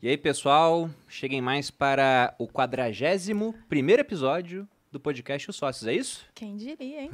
E aí, pessoal, cheguem mais para o 41 primeiro episódio do podcast Os Sócios, é isso? Quem diria, hein?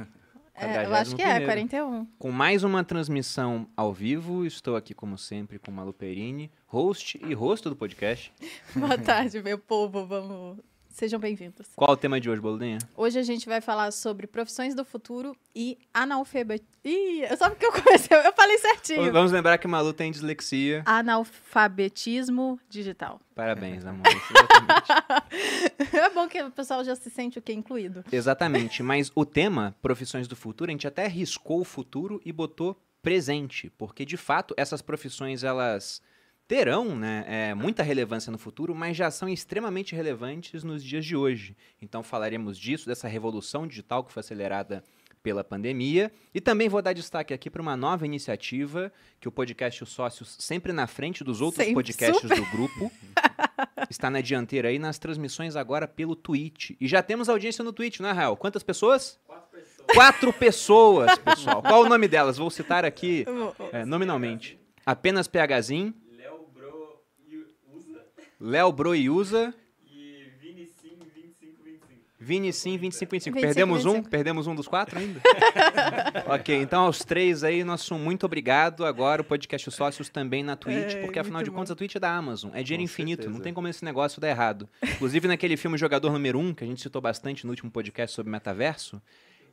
É, eu acho que é, 41. Com mais uma transmissão ao vivo, estou aqui, como sempre, com Malu Perini, host e rosto do podcast. Boa tarde, meu povo. Vamos Sejam bem-vindos. Qual o tema de hoje, Boludinha? Hoje a gente vai falar sobre profissões do futuro e analfabetismo. Ih, só porque eu comecei, eu falei certinho. Vamos lembrar que Malu tem dislexia. Analfabetismo digital. Parabéns, amor. é bom que o pessoal já se sente o que incluído. Exatamente, mas o tema profissões do futuro, a gente até riscou o futuro e botou presente, porque de fato essas profissões elas terão né, é, muita relevância no futuro, mas já são extremamente relevantes nos dias de hoje. Então falaremos disso, dessa revolução digital que foi acelerada pela pandemia. E também vou dar destaque aqui para uma nova iniciativa que o podcast Os Sócios, sempre na frente dos outros podcasts super. do grupo, está na dianteira aí nas transmissões agora pelo Twitch. E já temos audiência no Twitch, não é, Rael? Quantas pessoas? Quatro pessoas. Quatro pessoas, pessoal. Qual o nome delas? Vou citar aqui é, nominalmente. Apenas PHzinho. Léo Broiusa. E Vini Sim 2525. Vini Sim 2525. Perdemos 25. um? Perdemos um dos quatro ainda? ok, então aos três aí, nosso muito obrigado. Agora o podcast Sócios também na Twitch, é, porque afinal de bom. contas a Twitch é da Amazon. É dinheiro Com infinito, certeza. não tem como esse negócio dar errado. Inclusive naquele filme Jogador Número 1, um, que a gente citou bastante no último podcast sobre metaverso,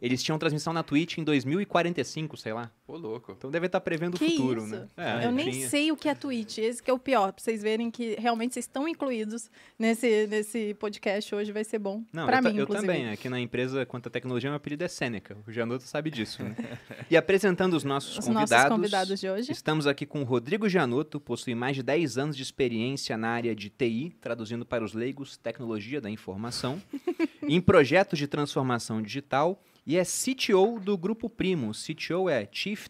eles tinham transmissão na Twitch em 2045, sei lá. Ô, louco. Então deve estar tá prevendo que o futuro, isso? né? É, eu nem tinha. sei o que é Twitch. Esse que é o pior, pra vocês verem que realmente vocês estão incluídos nesse, nesse podcast hoje, vai ser bom. Não, pra eu, mim, eu inclusive. também. Aqui na empresa, quanto à tecnologia, meu apelido é Sêneca. O Janoto sabe disso, né? e apresentando os nossos os convidados. Nossos convidados de hoje. Estamos aqui com o Rodrigo Janoto, possui mais de 10 anos de experiência na área de TI, traduzindo para os leigos, tecnologia da informação, em projetos de transformação digital e é CTO do Grupo Primo. CTO é Chief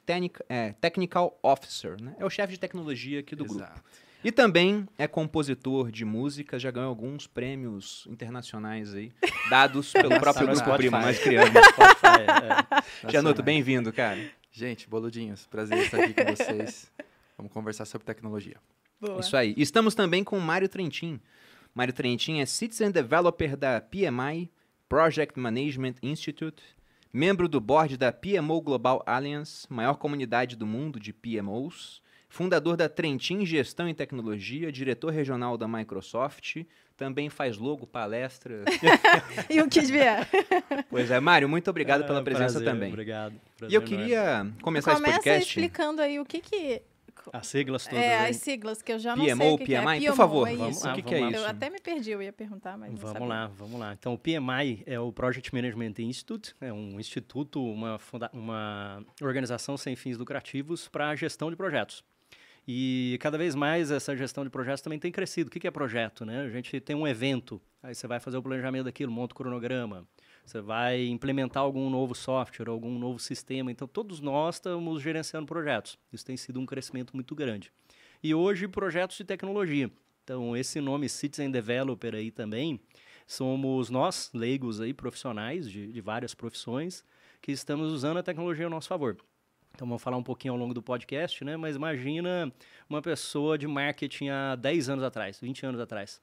é, Technical Officer, né? É o chefe de tecnologia aqui do Exato. grupo. E também é compositor de músicas, já ganhou alguns prêmios internacionais aí, dados pelo próprio Grupo Spotify. Primo, nós criamos. Spotify, é. Gianotto, bem-vindo, cara. Gente, boludinhos, prazer estar aqui com vocês. Vamos conversar sobre tecnologia. Boa. Isso aí. Estamos também com o Mário Trentin. Mário Trentin é Citizen Developer da PMI, Project Management Institute, membro do board da PMO Global Alliance, maior comunidade do mundo de PMOs, fundador da Trentin Gestão e Tecnologia, diretor regional da Microsoft, também faz logo, palestra. e o que vier. Pois é, Mário, muito obrigado pela presença prazer, também. Obrigado. Prazer e eu queria começar Começa esse podcast. explicando aí o que que as siglas todas. É, as siglas que eu já não PMO, sei o que, PMI, que é. por favor, é vamos, o que, que é isso? Eu até me perdi, eu ia perguntar, mas Vamos lá, vamos lá. Então, o PMI é o Project Management Institute, é um instituto, uma, uma organização sem fins lucrativos para gestão de projetos. E cada vez mais essa gestão de projetos também tem crescido. O que é projeto? Né? A gente tem um evento, aí você vai fazer o planejamento daquilo, monta o cronograma, você vai implementar algum novo software, algum novo sistema. Então, todos nós estamos gerenciando projetos. Isso tem sido um crescimento muito grande. E hoje, projetos de tecnologia. Então, esse nome Citizen Developer aí também, somos nós, leigos aí, profissionais de, de várias profissões, que estamos usando a tecnologia a nosso favor. Então, vamos falar um pouquinho ao longo do podcast, né? Mas imagina uma pessoa de marketing há 10 anos atrás, 20 anos atrás.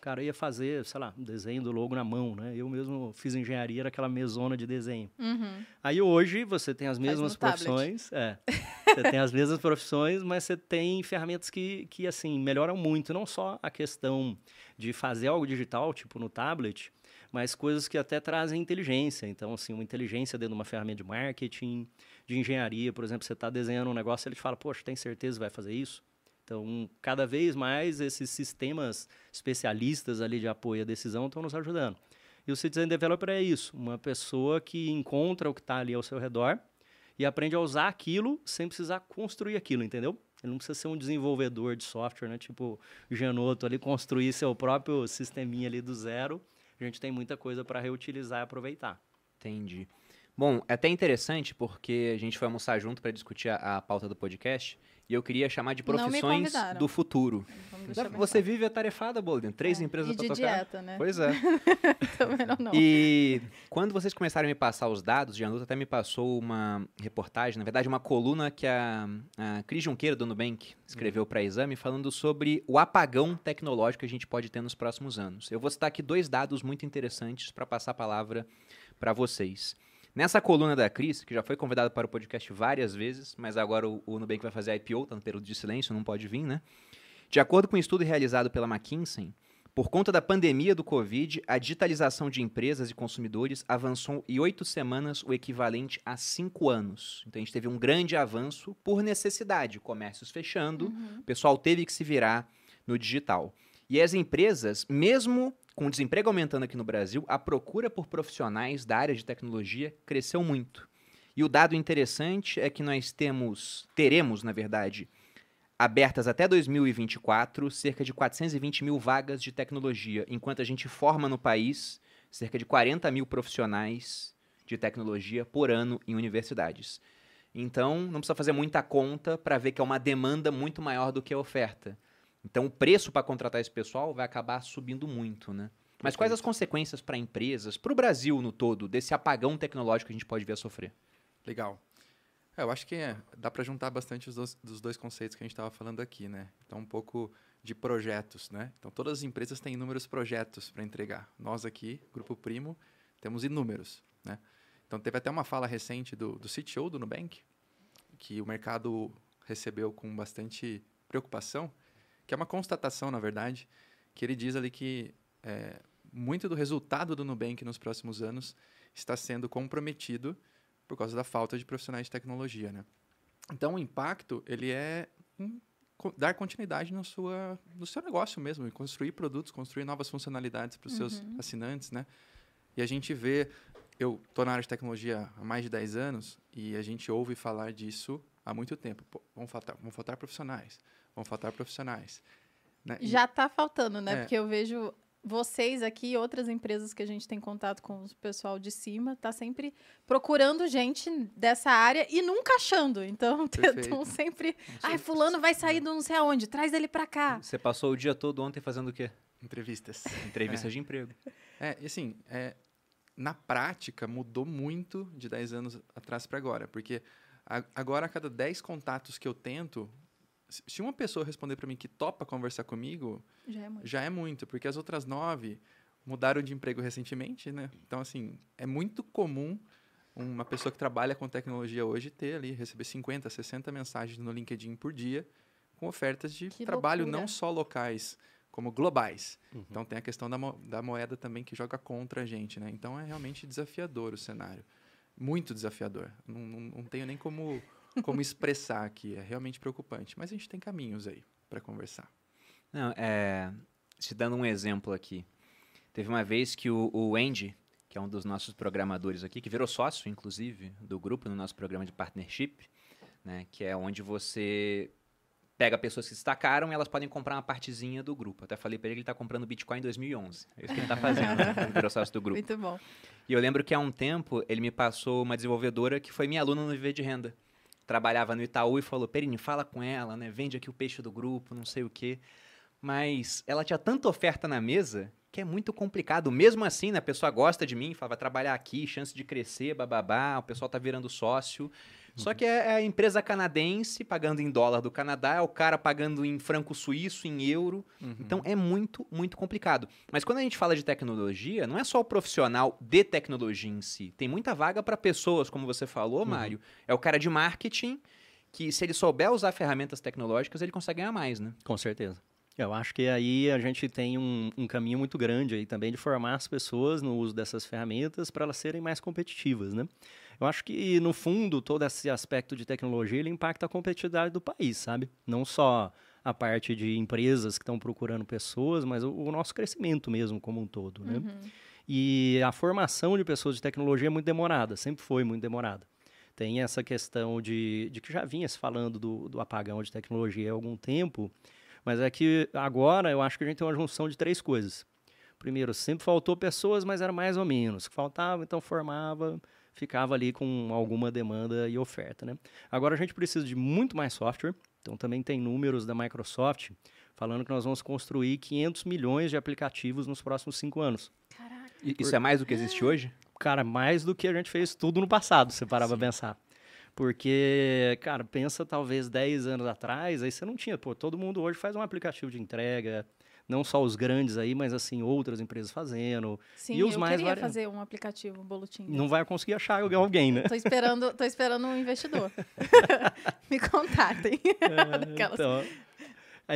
Cara ia fazer, sei lá, um desenho do logo na mão, né? Eu mesmo fiz engenharia, era aquela mesona de desenho. Uhum. Aí hoje você tem as mesmas profissões. É, você tem as mesmas profissões, mas você tem ferramentas que, que, assim, melhoram muito. Não só a questão de fazer algo digital, tipo no tablet, mas coisas que até trazem inteligência. Então, assim, uma inteligência dentro de uma ferramenta de marketing, de engenharia, por exemplo, você está desenhando um negócio, ele te fala, poxa, tem certeza que vai fazer isso? Então, cada vez mais esses sistemas especialistas ali de apoio à decisão estão nos ajudando. E o Citizen Developer é isso, uma pessoa que encontra o que está ali ao seu redor e aprende a usar aquilo sem precisar construir aquilo, entendeu? Ele não precisa ser um desenvolvedor de software, né? Tipo o Janotto ali, construir seu próprio sisteminha ali do zero. A gente tem muita coisa para reutilizar e aproveitar. Entendi. Bom, é até interessante porque a gente foi almoçar junto para discutir a, a pauta do podcast e eu queria chamar de profissões do futuro. Você vive atarefada, Bolden. Três É, empresas e para de tocar. dieta, né? Pois é. Também não, não. E quando vocês começaram a me passar os dados, Gianluca até me passou uma reportagem, na verdade uma coluna que a, a Cris Junqueira, do Nubank, escreveu para Exame, falando sobre o apagão tecnológico que a gente pode ter nos próximos anos. Eu vou citar aqui dois dados muito interessantes para passar a palavra para vocês. Nessa coluna da Cris, que já foi convidada para o podcast várias vezes, mas agora o, o Nubank vai fazer a IPO, está no período de silêncio, não pode vir, né? De acordo com um estudo realizado pela McKinsey, por conta da pandemia do Covid, a digitalização de empresas e consumidores avançou em oito semanas, o equivalente a cinco anos. Então a gente teve um grande avanço por necessidade, comércios fechando, Uhum. o pessoal teve que se virar no digital. E as empresas, mesmo com o desemprego aumentando aqui no Brasil, a procura por profissionais da área de tecnologia cresceu muito. E o dado interessante é que nós temos, teremos, na verdade, abertas até 2024 cerca de 420 mil vagas de tecnologia, enquanto a gente forma no país cerca de 40 mil profissionais de tecnologia por ano em universidades. Então, não precisa fazer muita conta para ver que é uma demanda muito maior do que a oferta. Então, o preço para contratar esse pessoal vai acabar subindo muito, né? Mas quais as consequências para empresas, para o Brasil no todo, desse apagão tecnológico que a gente pode vir a sofrer? Legal. É, eu acho que é, dá para juntar bastante os dois, dos dois conceitos que a gente estava falando aqui, né? Então, um pouco de projetos, né? Então, todas as empresas têm inúmeros projetos para entregar. Nós aqui, Grupo Primo, temos inúmeros, né? Então, teve até uma fala recente do, do CTO do Nubank, que o mercado recebeu com bastante preocupação, que é uma constatação, na verdade, que ele diz ali que é, muito do resultado do Nubank nos próximos anos está sendo comprometido por causa da falta de profissionais de tecnologia, né? Então, o impacto, ele é dar continuidade no, sua, no seu negócio mesmo, construir produtos, construir novas funcionalidades para os seus assinantes, né? E a gente vê, eu estou na área de tecnologia há mais de 10 anos e a gente ouve falar disso há muito tempo. Pô, vão, faltar, vão faltar profissionais, vão faltar profissionais. Né? E- Já tá faltando, né? É. Porque eu vejo vocês aqui outras empresas que a gente tem contato com o pessoal de cima, tá sempre procurando gente dessa área e nunca achando. Então, estão sempre. Ai, sei- fulano vai sair do não sei aonde, traz ele pra cá. Você passou o dia todo ontem fazendo o quê? Entrevistas. Entrevistas de emprego. É, e assim, é, na prática mudou muito de 10 anos atrás para agora, porque agora a cada 10 contatos que eu tento, se- uma pessoa responder para mim que topa conversar comigo, Já é muito. já é muito, porque as outras nove mudaram de emprego recentemente, né? Então, assim, é muito comum uma pessoa que trabalha com tecnologia hoje ter ali, receber 50, 60 mensagens no LinkedIn por dia com ofertas de Que trabalho loucura. não só locais, como globais. Então, tem a questão da, mo- da moeda também que joga contra a gente, né? Então, é realmente desafiador o cenário. Muito desafiador. Não, não, não tenho nem como, como expressar aqui. É realmente preocupante. Mas a gente tem caminhos aí para conversar. Não, é, te dando um exemplo aqui. Teve uma vez que o, o Andy, que é um dos nossos programadores aqui, que virou sócio, inclusive, do grupo no nosso programa de partnership, né, que é onde você pega pessoas que se destacaram e elas podem comprar uma partezinha do grupo. Até falei para ele que ele está comprando Bitcoin em 2011. É isso que ele está fazendo, né, virou sócio do grupo. Muito bom. E eu lembro que há um tempo ele me passou uma desenvolvedora que foi minha aluna no Viver de Renda. Trabalhava no Itaú e falou: Perini, fala com ela, né? Vende aqui o peixe do grupo, não sei o quê. Mas ela tinha tanta oferta na mesa que é muito complicado. Mesmo assim, né? A pessoa gosta de mim, fala, vai trabalhar aqui, chance de crescer, bababá, o pessoal tá virando sócio. Só que é a empresa canadense pagando em dólar do Canadá, é o cara pagando em franco suíço, em euro. Então é muito, muito complicado. Mas quando a gente fala de tecnologia, não é só o profissional de tecnologia em si. Tem muita vaga para pessoas, como você falou, Mário. É o cara de marketing que, se ele souber usar ferramentas tecnológicas, ele consegue ganhar mais, né? Com certeza. Eu acho que aí a gente tem um, um caminho muito grande aí também de formar as pessoas no uso dessas ferramentas para elas serem mais competitivas, né? Eu acho que, no fundo, todo esse aspecto de tecnologia, ele impacta a competitividade do país, sabe? Não só a parte de empresas que estão procurando pessoas, mas o, o nosso crescimento mesmo como um todo, né? E a formação de pessoas de tecnologia é muito demorada, sempre foi muito demorada. Tem essa questão de, de que já vinha se falando do, do apagão de tecnologia há algum tempo, mas é que agora eu acho que a gente tem uma junção de três coisas. Primeiro, sempre faltou pessoas, mas era mais ou menos. Faltava, então formava, ficava ali com alguma demanda e oferta. Né? Agora a gente precisa de muito mais software, então também tem números da Microsoft falando que nós vamos construir 500 milhões de aplicativos nos próximos cinco anos. Caraca. Isso é mais do que existe hoje? Cara, mais do que a gente fez tudo no passado, se parar pra pensar. Porque, cara, pensa talvez 10 anos atrás, aí você não tinha, pô, todo mundo hoje faz um aplicativo de entrega, não só os grandes aí, mas assim, outras empresas fazendo. Sim, E os eu mais queria vari- fazer um aplicativo Bolutim. Não vai conseguir achar alguém, né? Tô esperando, tô esperando um investidor. Me contatem. Aquelas- Então,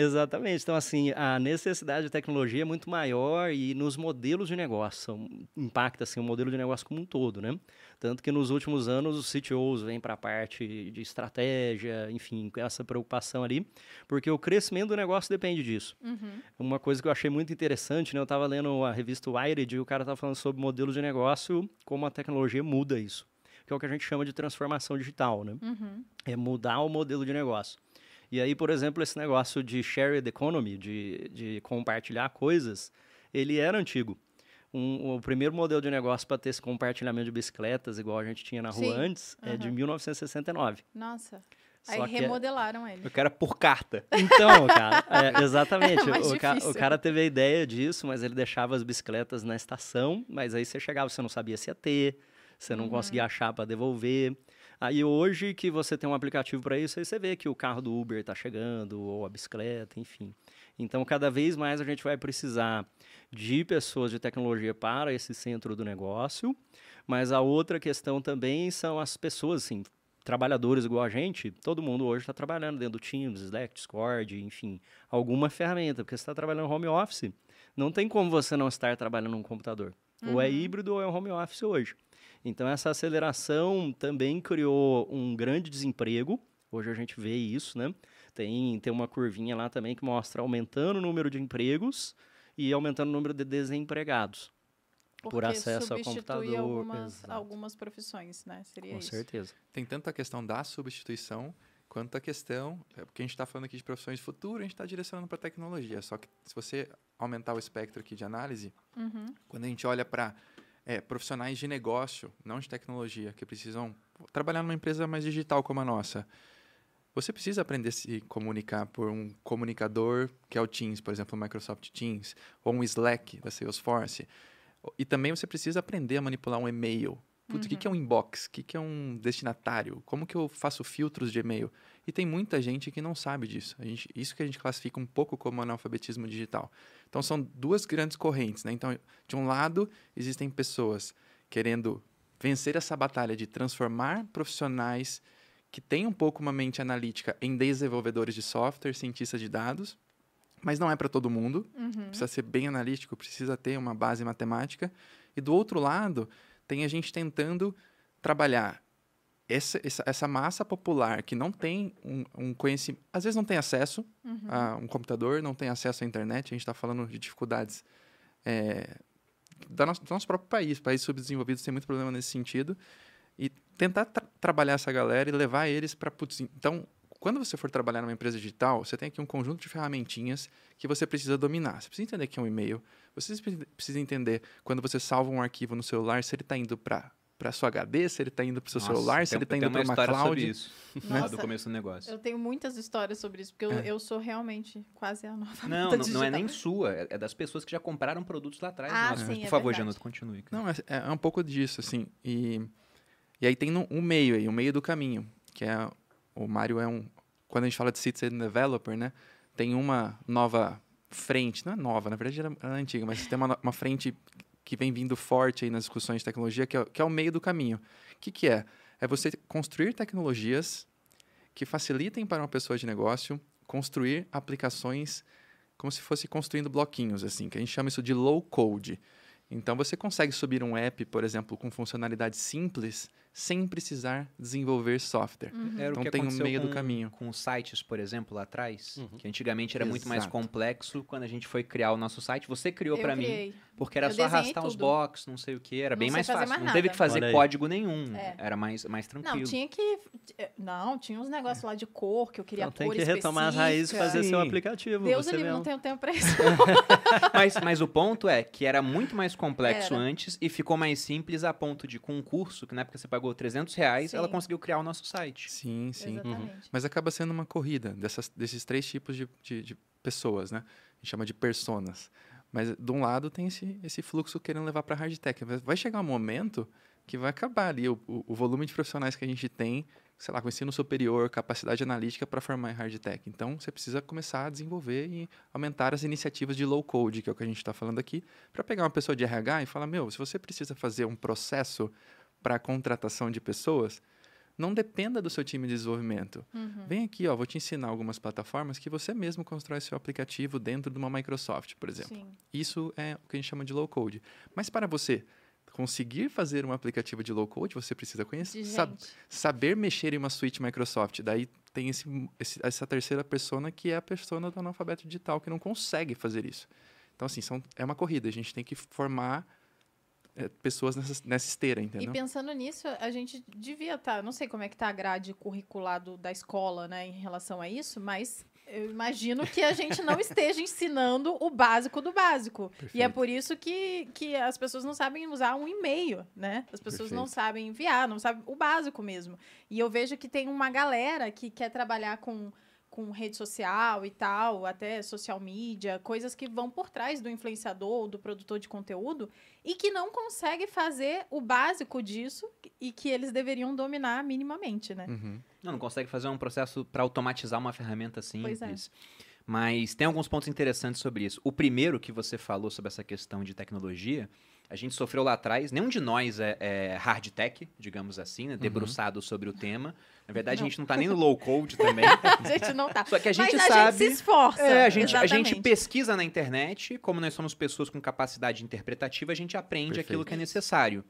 exatamente. Então, assim, a necessidade de tecnologia é muito maior e nos modelos de negócio, impacta assim, o modelo de negócio como um todo, né? Tanto que nos últimos anos os CTOs vêm para a parte de estratégia, enfim, com essa preocupação ali, porque o crescimento do negócio depende disso. Uhum. Uma coisa que eu achei muito interessante, né? Eu estava lendo a revista Wired e o cara estava falando sobre modelo de negócio, como a tecnologia muda isso. Que é o que a gente chama de transformação digital, né? Uhum. é mudar o modelo de negócio. E aí, por exemplo, esse negócio de shared economy, de, de compartilhar coisas, ele era antigo. Um- o primeiro modelo de negócio para ter esse compartilhamento de bicicletas, igual a gente tinha na rua Sim, antes, é de aham. 1969. Nossa. Só Aí é- remodelaram ele. Eu quero por carta. Então, cara, é, exatamente. É o, ca- o cara teve a ideia disso, mas ele deixava as bicicletas na estação, mas aí você chegava, você não sabia se ia ter, você não Uhum. conseguia achar para devolver. Aí hoje que você tem um aplicativo para isso, aí você vê que o carro do Uber está chegando, ou a bicicleta, enfim. Então, cada vez mais a gente vai precisar de pessoas de tecnologia para esse centro do negócio, mas a outra questão também são as pessoas, assim, trabalhadores igual a gente, todo mundo hoje está trabalhando dentro do Teams, Slack, Discord, enfim, alguma ferramenta, porque você está trabalhando home office, não tem como você não estar trabalhando num computador. Ou é Uhum. híbrido ou é home office hoje. Então, essa aceleração também criou um grande desemprego. Hoje a gente vê isso, né? Tem, tem uma curvinha lá também que mostra aumentando o número de empregos e aumentando o número de desempregados. por Porque acesso ao computador, Algumas, exato. algumas profissões, né? Seria Com isso. certeza. Tem tanto a questão da substituição quanto a questão, é, porque a gente está falando aqui de profissões de futuro, a gente está direcionando para tecnologia. Só que se você aumentar o espectro aqui de análise, Uhum. quando a gente olha para profissionais de negócio, não de tecnologia, que precisam trabalhar numa empresa mais digital como a nossa, você precisa aprender a se comunicar por um comunicador, que é o Teams, por exemplo, o Microsoft Teams, ou um Slack da Salesforce. E também você precisa aprender a manipular um e-mail. Putz, o que, que é um inbox? O que, que é um destinatário? Como que eu faço filtros de e-mail? E tem muita gente que não sabe disso. Gente, isso que a gente classifica um pouco como analfabetismo digital. Então, são duas grandes correntes. Né? Então, de um lado, existem pessoas querendo vencer essa batalha de transformar profissionais que têm um pouco uma mente analítica em desenvolvedores de software, cientistas de dados, mas não é para todo mundo. Uhum. Precisa ser bem analítico, precisa ter uma base matemática. E do outro lado, tem a gente tentando trabalhar essa, essa, essa massa popular que não tem um, um conhecimento, às vezes não tem acesso Uhum. a um computador, não tem acesso à internet. A gente está falando de dificuldades é, da nosso, do nosso próprio país. Países subdesenvolvidos têm muito problema nesse sentido. E tentar tra- trabalhar essa galera e levar eles para. Então, quando você for trabalhar numa empresa digital, você tem aqui um conjunto de ferramentinhas que você precisa dominar. Você precisa entender que é um e-mail. Você pre- precisa entender quando você salva um arquivo no celular, se ele está indo para para sua HD, se ele está indo para o seu Nossa, celular, se tem- ele está indo para uma história cloud. sobre isso, lá Nossa. do começo do negócio. Eu tenho muitas histórias sobre isso, porque eu, É. eu sou realmente quase a nova Não, não, não é nem sua, é é das pessoas que já compraram produtos lá atrás. Ah, sim, Por é favor. Janot, continue. cara. Não, é, é um pouco disso, assim. E, e aí tem um meio aí, um meio do caminho, que é o Mário é um quando a gente fala de citizen developer, né, tem uma nova frente, não é nova, na verdade era, era antiga, mas tem uma, uma frente que vem vindo forte aí nas discussões de tecnologia, que é, que é o meio do caminho. O que, que é? É você construir tecnologias que facilitem para uma pessoa de negócio construir aplicações como se fosse construindo bloquinhos, assim, que a gente chama isso de low code. Então, você consegue subir um app, por exemplo, com funcionalidades simples, sem precisar desenvolver software. Uhum. Era Então o que tem um meio do com, caminho. com os sites, por exemplo, lá atrás, Uhum. que antigamente era muito mais Exato. complexo quando a gente foi criar o nosso site. Você criou para mim, porque era Eu só arrastar os tudo. box, não sei o que, era Não bem mais fácil. mais não teve que fazer código nenhum, É. era mais, mais tranquilo. Não, tinha que. Não, tinha uns negócios lá de cor que eu queria Então tem cor que retomar as raízes e específica. fazer seu Sim. aplicativo. Deus você livre, mesmo. não tenho tempo pra isso. mas, mas o ponto é que era muito mais complexo Era. antes e ficou mais simples a ponto de, com um curso, que na época você pagou 300 reais, Sim. ela conseguiu criar o nosso site. Sim, sim. Exatamente. Mas acaba sendo uma corrida dessas, desses três tipos de, de, de pessoas, né? A gente chama de personas. Mas de um lado tem esse, esse fluxo querendo levar para hard tech. Vai chegar um momento que vai acabar ali o, o, o volume de profissionais que a gente tem, sei lá, com ensino superior, capacidade analítica para formar em hard tech. Então você precisa começar a desenvolver e aumentar as iniciativas de low code, que é o que a gente está falando aqui, para pegar uma pessoa de RH e falar: meu, se você precisa fazer um processo para contratação de pessoas, não dependa do seu time de desenvolvimento. Uhum. Vem aqui, ó, vou te ensinar algumas plataformas que você mesmo constrói seu aplicativo dentro de uma Microsoft, por exemplo. Sim. Isso é o que a gente chama de low code. Mas para você conseguir fazer um aplicativo de low code, você precisa conhecer, sab- saber mexer em uma suite Microsoft. Daí tem esse, esse- essa terceira persona que é a persona do analfabeto digital que não consegue fazer isso. Então assim, são, é uma corrida. A gente tem que formar pessoas nessa, nessa esteira, E entendeu? pensando nisso, a gente devia estar. não sei como é que tá a grade curricular do- da escola, né, em relação a isso, mas eu imagino que a gente não esteja ensinando o básico do básico. E é Perfeito. por isso que, que as pessoas não sabem usar um e-mail, né? As pessoas não Perfeito. sabem enviar, não sabem o básico mesmo. E eu vejo que tem uma galera que quer trabalhar com, com rede social e tal, até social media, coisas que vão por trás do influenciador, do produtor de conteúdo, e que não consegue fazer o básico disso e que eles deveriam dominar minimamente, né? Uhum. Não, não consegue fazer um processo para automatizar uma ferramenta Pois é. simples. Mas tem alguns pontos interessantes sobre isso. O primeiro que você falou sobre essa questão de tecnologia, a gente sofreu lá atrás. Nenhum de nós é, é hard tech, digamos assim, né? debruçado sobre o tema. Na verdade, Não. a gente não tá nem no low code também. A gente não tá. Só que a gente Mas a sabe. gente se esforça. É, a gente, a gente pesquisa na internet, como nós somos pessoas com capacidade interpretativa, a gente aprende Perfeito. aquilo que é necessário.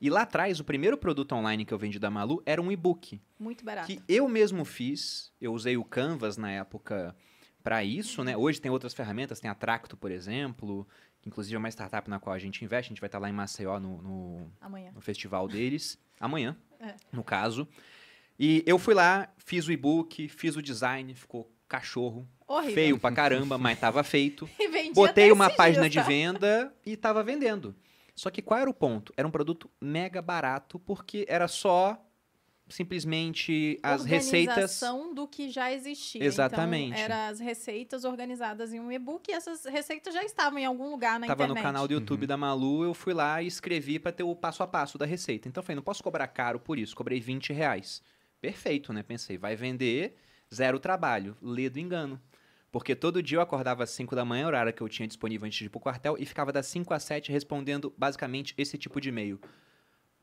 E lá atrás, o primeiro produto online que eu vendi da Malu era um e-book Muito barato. que eu mesmo fiz. Eu usei o Canvas na época para isso, né? Hoje tem outras ferramentas, tem a Tracto, por exemplo, inclusive é uma startup na qual a gente investe. A gente vai estar lá em Maceió no, no, no festival deles, amanhã, É. no caso. E eu fui lá, fiz o e-book, fiz o design, ficou cachorro, Horrível. feio pra caramba, mas tava feito. Botei uma página de tá? venda e tava vendendo. Só que qual era o ponto? Era um produto mega barato, porque era só simplesmente as receitas. Organização do que já existia. Exatamente. Então, eram as receitas organizadas em um e-book e essas receitas já estavam em algum lugar na Tava internet. no canal do YouTube Uhum. da Malu, eu fui lá e escrevi pra ter o passo a passo da receita. Então eu falei, não posso cobrar caro por isso, cobrei 20 reais. Perfeito, né? Pensei, vai vender, zero trabalho, lê do engano. Porque todo dia eu acordava às 5 da manhã, horário que eu tinha disponível antes de ir pro quartel, e ficava das 5 às 7 respondendo basicamente esse tipo de e-mail.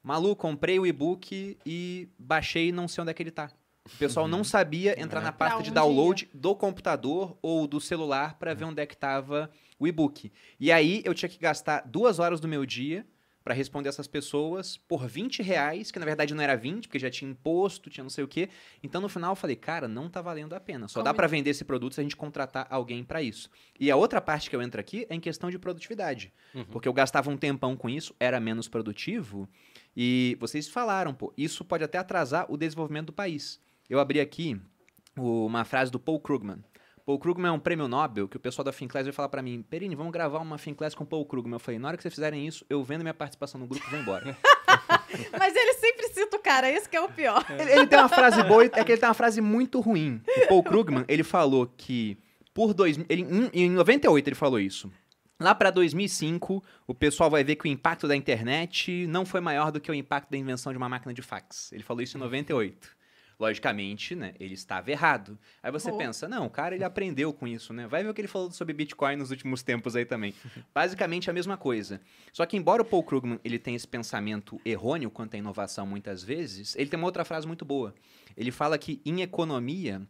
Malu, comprei o e-book e baixei e não sei onde é que ele tá. O pessoal não sabia entrar É. na Pra pasta de download do computador ou do celular para ver onde é que tava o e-book. E aí eu tinha que gastar duas horas do meu dia para responder essas pessoas por 20 reais, que na verdade não era 20, porque já tinha imposto, tinha não sei o quê. Então no final eu falei, cara, não tá valendo a pena. Só dá Como- para vender esse produto se a gente contratar alguém para isso. E a outra parte que eu entro aqui é em questão de produtividade. Uhum. Porque eu gastava um tempão com isso, era menos produtivo. E vocês falaram, pô, isso pode até atrasar o desenvolvimento do país. Eu abri aqui uma frase do Paul Krugman. Paul Krugman é um prêmio Nobel que o pessoal da Finclass vai falar pra mim, Perini, vamos gravar uma Finclass com o Paul Krugman. Eu falei, na hora que vocês fizerem isso, eu vendo minha participação no grupo e vou embora. Mas ele sempre cita o cara, esse que é o pior. ele, ele tem uma frase boa, é que ele tem uma frase muito ruim. O Paul Krugman, ele falou que por dois, ele, em, em 98 ele falou isso. Lá pra 2005, o pessoal vai ver que o impacto da internet não foi maior do que o impacto da invenção de uma máquina de fax. Ele falou isso em 98. Logicamente, né, ele estava errado. Aí você Oh. pensa, não, o cara ele aprendeu com isso, né? Vai ver o que ele falou sobre Bitcoin nos últimos tempos aí também. Basicamente a mesma coisa. Só que embora o Paul Krugman ele tenha esse pensamento errôneo quanto à inovação muitas vezes, ele tem uma outra frase muito boa. Ele fala que em economia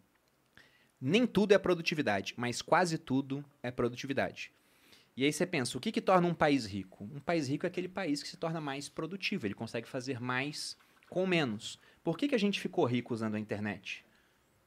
nem tudo é produtividade, mas quase tudo é produtividade. E aí você pensa, o que, que torna um país rico? Um país rico é aquele país que se torna mais produtivo, ele consegue fazer mais com menos. Por que, que a gente ficou rico usando a internet?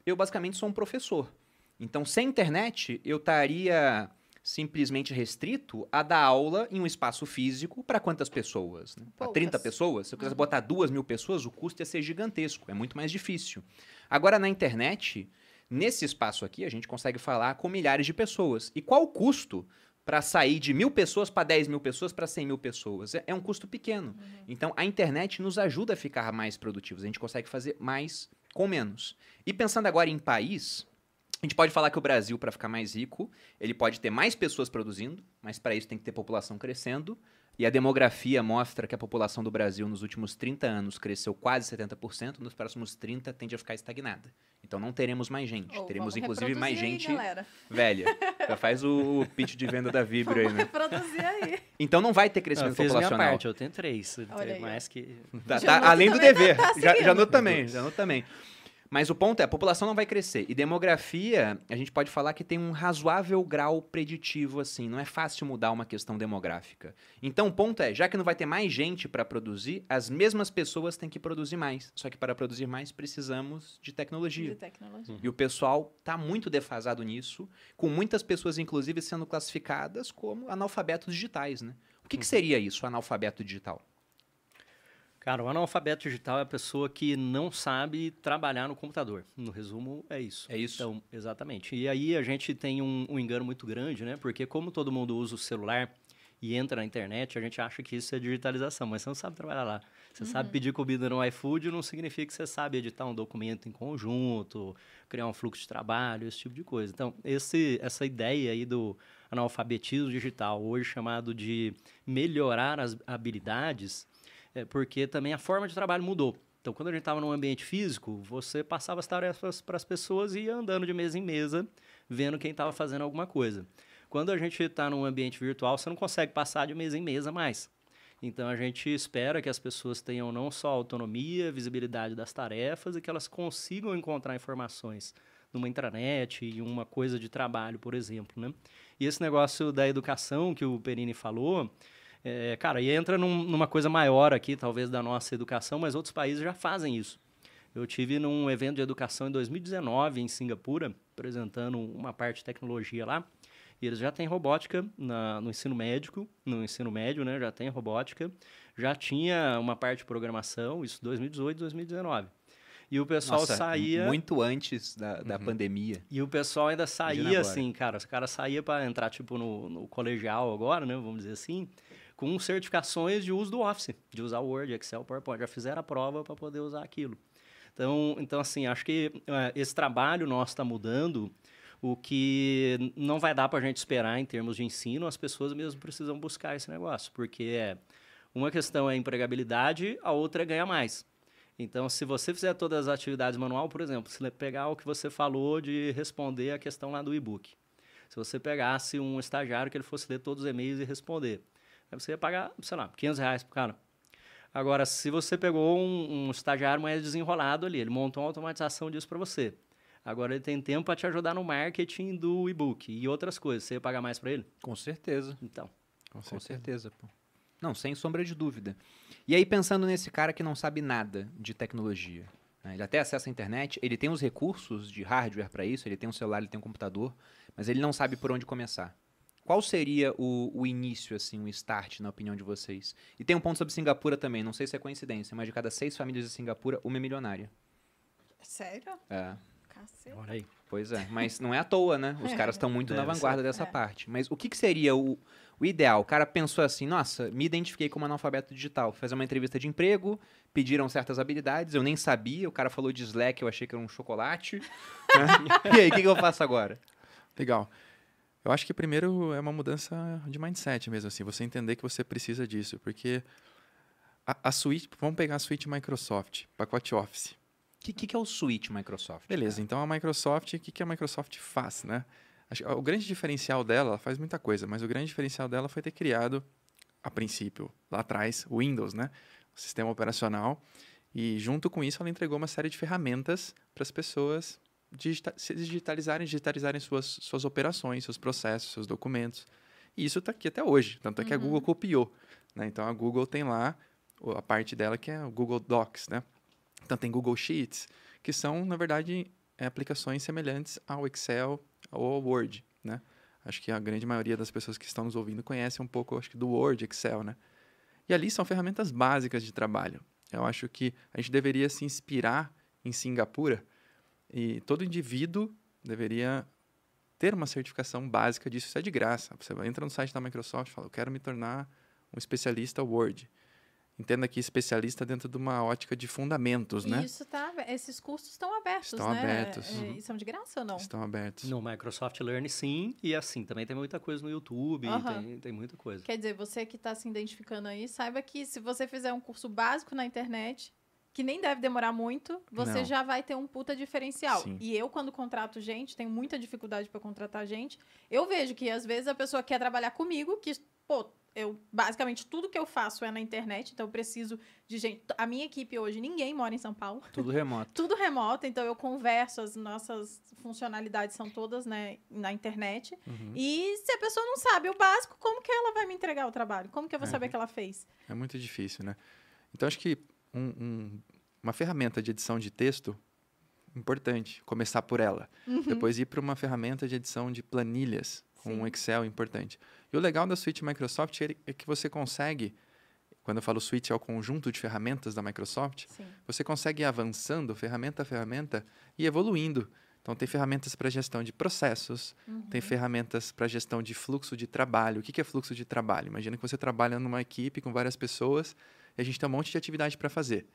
Eu basicamente sou um professor. Então, sem internet, eu estaria simplesmente restrito a dar aula em um espaço físico para quantas pessoas? Né? Para 30 pessoas? Se eu quisesse uhum. botar duas mil pessoas, o custo ia ser gigantesco, é muito mais difícil. Agora, na internet, nesse espaço aqui, a gente consegue falar com milhares de pessoas. E qual o custo para sair de mil pessoas para 10 mil pessoas para 100 mil pessoas? É, é um custo pequeno. Uhum. Então, a internet nos ajuda a ficar mais produtivos. A gente consegue fazer mais com menos. E pensando agora em país, a gente pode falar que o Brasil, para ficar mais rico, ele pode ter mais pessoas produzindo, mas para isso tem que ter população crescendo. E a demografia mostra que a população do Brasil nos últimos 30 anos cresceu quase 70%, nos próximos 30 tende a ficar estagnada. Então não teremos mais gente. teremos inclusive mais gente aí, velha. Já faz o pitch de venda da Vibra aí, né? Reproduzir aí. Então não vai ter crescimento eu fiz populacional. Minha parte, eu tenho três. mais que. Tá, tá, além do dever. Tá já, já no também, já no também. Mas o ponto é, a população não vai crescer. E demografia, a gente pode falar que tem um razoável grau preditivo, assim. Não é fácil mudar uma questão demográfica. Então, o ponto é, já que não vai ter mais gente para produzir, as mesmas pessoas têm que produzir mais. Só que para produzir mais, precisamos de tecnologia. De tecnologia. E o pessoal está muito defasado nisso, com muitas pessoas, inclusive, sendo classificadas como analfabetos digitais, né? O que, que uhum. seria isso, analfabeto digital? Cara, o analfabeto digital é a pessoa que não sabe trabalhar no computador. No resumo, é isso. É isso? Então, exatamente. E aí a gente tem um, um engano muito grande, né? Porque como todo mundo usa o celular e entra na internet, a gente acha que isso é digitalização, mas você não sabe trabalhar lá. Você uhum. sabe pedir comida no iFood, não significa que você sabe editar um documento em conjunto, criar um fluxo de trabalho, esse tipo de coisa. Então, esse, essa ideia aí do analfabetismo digital, hoje chamado de melhorar as habilidades, é porque também a forma de trabalho mudou. Então, quando a gente estava num ambiente físico, você passava as tarefas para as pessoas e ia andando de mesa em mesa, vendo quem estava fazendo alguma coisa. Quando a gente está num ambiente virtual, você não consegue passar de mesa em mesa mais. Então, a gente espera que as pessoas tenham não só autonomia, visibilidade das tarefas e que elas consigam encontrar informações numa intranet e uma coisa de trabalho, por exemplo. Né? E esse negócio da educação que o Perini falou, é, cara, e entra num, numa coisa maior aqui, talvez, da nossa educação, mas outros países já fazem isso. Eu tive num evento de educação em 2019 em Singapura, apresentando uma parte de tecnologia lá. E eles já têm robótica na, no ensino médico, no ensino médio, né? Já tem robótica. Já tinha uma parte de programação, isso 2018, 2019. E o pessoal Nossa, saía. Muito antes da, da uhum. pandemia. E o pessoal ainda saía assim, cara. Os caras saía para entrar, tipo, no, no colegial agora, né? Vamos dizer assim com certificações de uso do Office, de usar Word, Excel, PowerPoint. Já fizeram a prova para poder usar aquilo. Então, então assim, acho que é, esse trabalho nosso está mudando. O que não vai dar para a gente esperar em termos de ensino, as pessoas mesmo precisam buscar esse negócio, porque é, uma questão é empregabilidade, a outra é ganhar mais. Então, se você fizer todas as atividades manual, por exemplo, se pegar o que você falou de responder a questão lá do e-book. Se você pegasse um estagiário que ele fosse ler todos os e-mails e responder, Aí você ia pagar, sei lá, 500 reais pro cara. Agora, se você pegou um, um estagiário mais desenrolado ali, ele montou uma automatização disso para você. Agora ele tem tempo para te ajudar no marketing do e-book e outras coisas. Você ia pagar mais para ele? Com certeza. Então. Com certeza, Com certeza pô. Não, sem sombra de dúvida. E aí, pensando nesse cara que não sabe nada de tecnologia, né? ele até acessa a internet, ele tem os recursos de hardware para isso, ele tem um celular, ele tem um computador, mas ele não sabe por onde começar. Qual seria o, o início, assim, o start, na opinião de vocês? E tem um ponto sobre Singapura também, não sei se é coincidência, mas de cada seis famílias de Singapura, uma é milionária. Sério? É. Cacete. Olha aí. Pois é, mas não é à toa, né? Os caras estão muito na vanguarda dessa é. parte. Mas o que, que seria o, o ideal? O cara pensou assim, nossa, me identifiquei como analfabeto digital. Fazer uma entrevista de emprego, pediram certas habilidades, eu nem sabia, o cara falou de Slack, eu achei que era um chocolate. Né? e aí, o que, que eu faço agora? Legal. Eu acho que primeiro é uma mudança de mindset mesmo, assim, você entender que você precisa disso, porque a, a suite, vamos pegar a suite Microsoft, pacote Office. O que, que, que, é o suite Microsoft? Beleza, então a Microsoft, o que, que a Microsoft faz, né? O grande diferencial dela, ela faz muita coisa, mas o grande diferencial dela foi ter criado, a princípio, lá atrás, o Windows, né? O sistema operacional. E junto com isso, ela entregou uma série de ferramentas para as pessoas digita se digitalizarem, digitalizarem suas, suas operações, seus processos, seus documentos. E isso está aqui até hoje. Tanto é que uhum. a Google copiou. Né? Então a Google tem lá a parte dela que é o Google Docs, né? Então tem Google Sheets, que são, na verdade, é, aplicações semelhantes ao Excel ou ao Word, né? Acho que a grande maioria das pessoas que estão nos ouvindo conhece um pouco, acho que do Word, Excel, né? E ali são ferramentas básicas de trabalho. Eu acho que a gente deveria se inspirar em Singapura e todo indivíduo deveria ter uma certificação básica disso. Isso é de graça. Você entra no site da Microsoft e fala, eu quero me tornar um especialista Word. Entenda que especialista dentro de uma ótica de fundamentos, né? Isso tá, esses cursos estão abertos, Estão né? abertos. Uhum. e são de graça ou não? Estão abertos. No Microsoft Learn, sim. E assim, também tem muita coisa no YouTube, Aham. tem, tem muita coisa. Quer dizer, você que está se identificando aí, saiba que se você fizer um curso básico na internet, que nem deve demorar muito, você Não. já vai ter um puta diferencial. Sim. E eu, quando contrato gente, tenho muita dificuldade para contratar gente. Eu vejo que às vezes a pessoa quer trabalhar comigo, que, pô, eu basicamente tudo que eu faço é na internet, então eu preciso de gente. A minha equipe hoje, ninguém mora em São Paulo. Tudo remoto. Tudo remoto, então eu converso, as nossas funcionalidades são todas né, na internet. Uhum. E se a pessoa não sabe o básico, como que ela vai me entregar o trabalho? Como que eu vou É. saber que ela fez? É muito difícil, né? Então, acho que um- um- uma ferramenta de edição de texto, importante, começar por ela. Uhum. Depois ir para uma ferramenta de edição de planilhas, com um Excel importante. E o legal da suíte Microsoft é que você consegue, quando eu falo suíte é o conjunto de ferramentas da Microsoft, Sim. você consegue ir avançando ferramenta a ferramenta e evoluindo. Então, tem ferramentas para gestão de processos, Uhum. tem ferramentas para gestão de fluxo de trabalho. O que é fluxo de trabalho? Imagina que você trabalha numa equipe com várias pessoas e a gente tem um monte de atividade para fazer.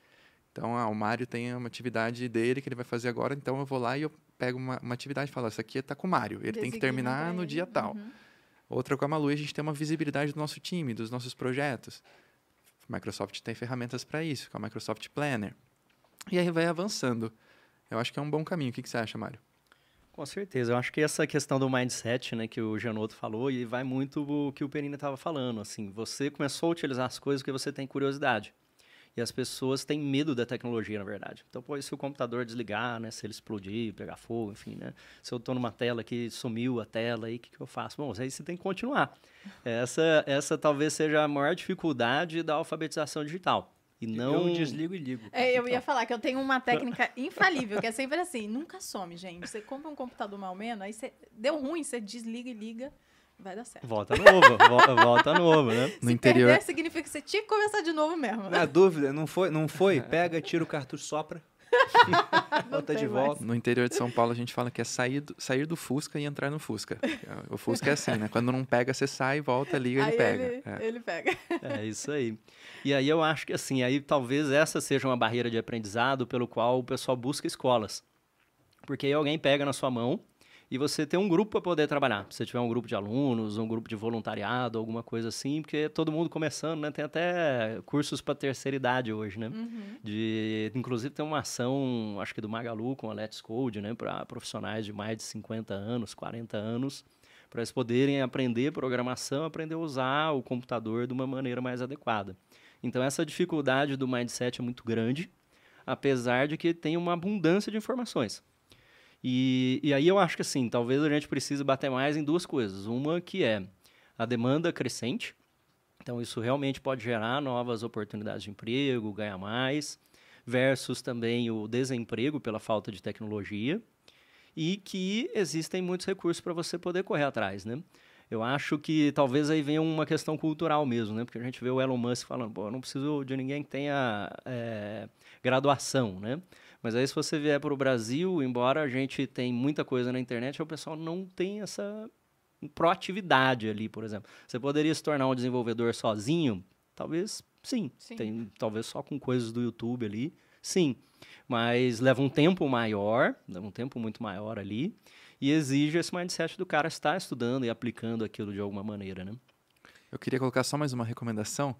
Então, ah, o Mário tem uma atividade dele que ele vai fazer agora, então eu vou lá e eu pego uma, uma atividade e falo, essa aqui está com o Mário, ele tem que Designa terminar no dia tal. Uhum. Outra com a Malu, a gente tem uma visibilidade do nosso time, dos nossos projetos. A Microsoft tem ferramentas para isso, com a Microsoft Planner. E aí vai avançando. Eu acho que é um bom caminho. O que, que você acha, Mário? Com certeza. Eu acho que essa questão do mindset, né, que o Janotto falou, e vai muito o que o Perina estava falando. Assim, você começou a utilizar as coisas porque você tem curiosidade. E as pessoas têm medo da tecnologia, na verdade. Então, pô, se o computador desligar, né, se ele explodir, pegar fogo, enfim, né? Se eu estou numa tela que sumiu a tela, aí o que, que eu faço? Bom, aí você tem que continuar. Essa, essa talvez seja a maior dificuldade da alfabetização digital. E não... Eu desligo e ligo. É, eu ia falar que eu tenho uma técnica infalível, que é sempre assim, nunca some, gente. Você compra um computador mal menos, aí você deu ruim, você desliga e liga, vai dar certo. Volta novo, vol- volta novo, né? No Se interior, perder, significa que você tinha que começar de novo mesmo. Na dúvida, não foi? Não foi? Pega, tira o cartucho, sopra. Bota de tem mais. volta. no interior de São Paulo, a gente fala que é sair do, sair do Fusca e entrar no Fusca. O Fusca é assim, né? Quando não pega, você sai, volta, liga, aí ele pega. Ele, É. ele pega. É isso aí. E aí eu acho que assim, aí talvez essa seja uma barreira de aprendizado pelo qual o pessoal busca escolas. Porque aí alguém pega na sua mão e você tem um grupo para poder trabalhar. Se você tiver um grupo de alunos, um grupo de voluntariado, alguma coisa assim, porque todo mundo começando, né? Tem até cursos para terceira idade hoje, né? Uhum. De, inclusive tem uma ação, acho que do Magalu com a Let's Code, né, para profissionais de mais de 50 anos, 40 anos, para eles poderem aprender programação, aprender a usar o computador de uma maneira mais adequada. Então essa dificuldade do mindset é muito grande, apesar de que tem uma abundância de informações. E, e aí eu acho que assim, talvez a gente precise bater mais em duas coisas. Uma que é a demanda crescente, então isso realmente pode gerar novas oportunidades de emprego, ganhar mais, versus também o desemprego pela falta de tecnologia e que existem muitos recursos para você poder correr atrás, né? Eu acho que talvez aí venha uma questão cultural mesmo, né? Porque a gente vê o Elon Musk falando, pô, eu não preciso de ninguém que tenha é, graduação, né? Mas aí se você vier para o Brasil, embora a gente tenha muita coisa na internet, o pessoal não tem essa proatividade ali, por exemplo. Você poderia se tornar um desenvolvedor sozinho? Talvez sim. Sim. Tem, talvez só com coisas do YouTube ali, sim. Mas leva um tempo maior, leva um tempo muito maior ali, e exige esse mindset do cara estar estudando e aplicando aquilo de alguma maneira, né? Eu queria colocar só mais uma recomendação.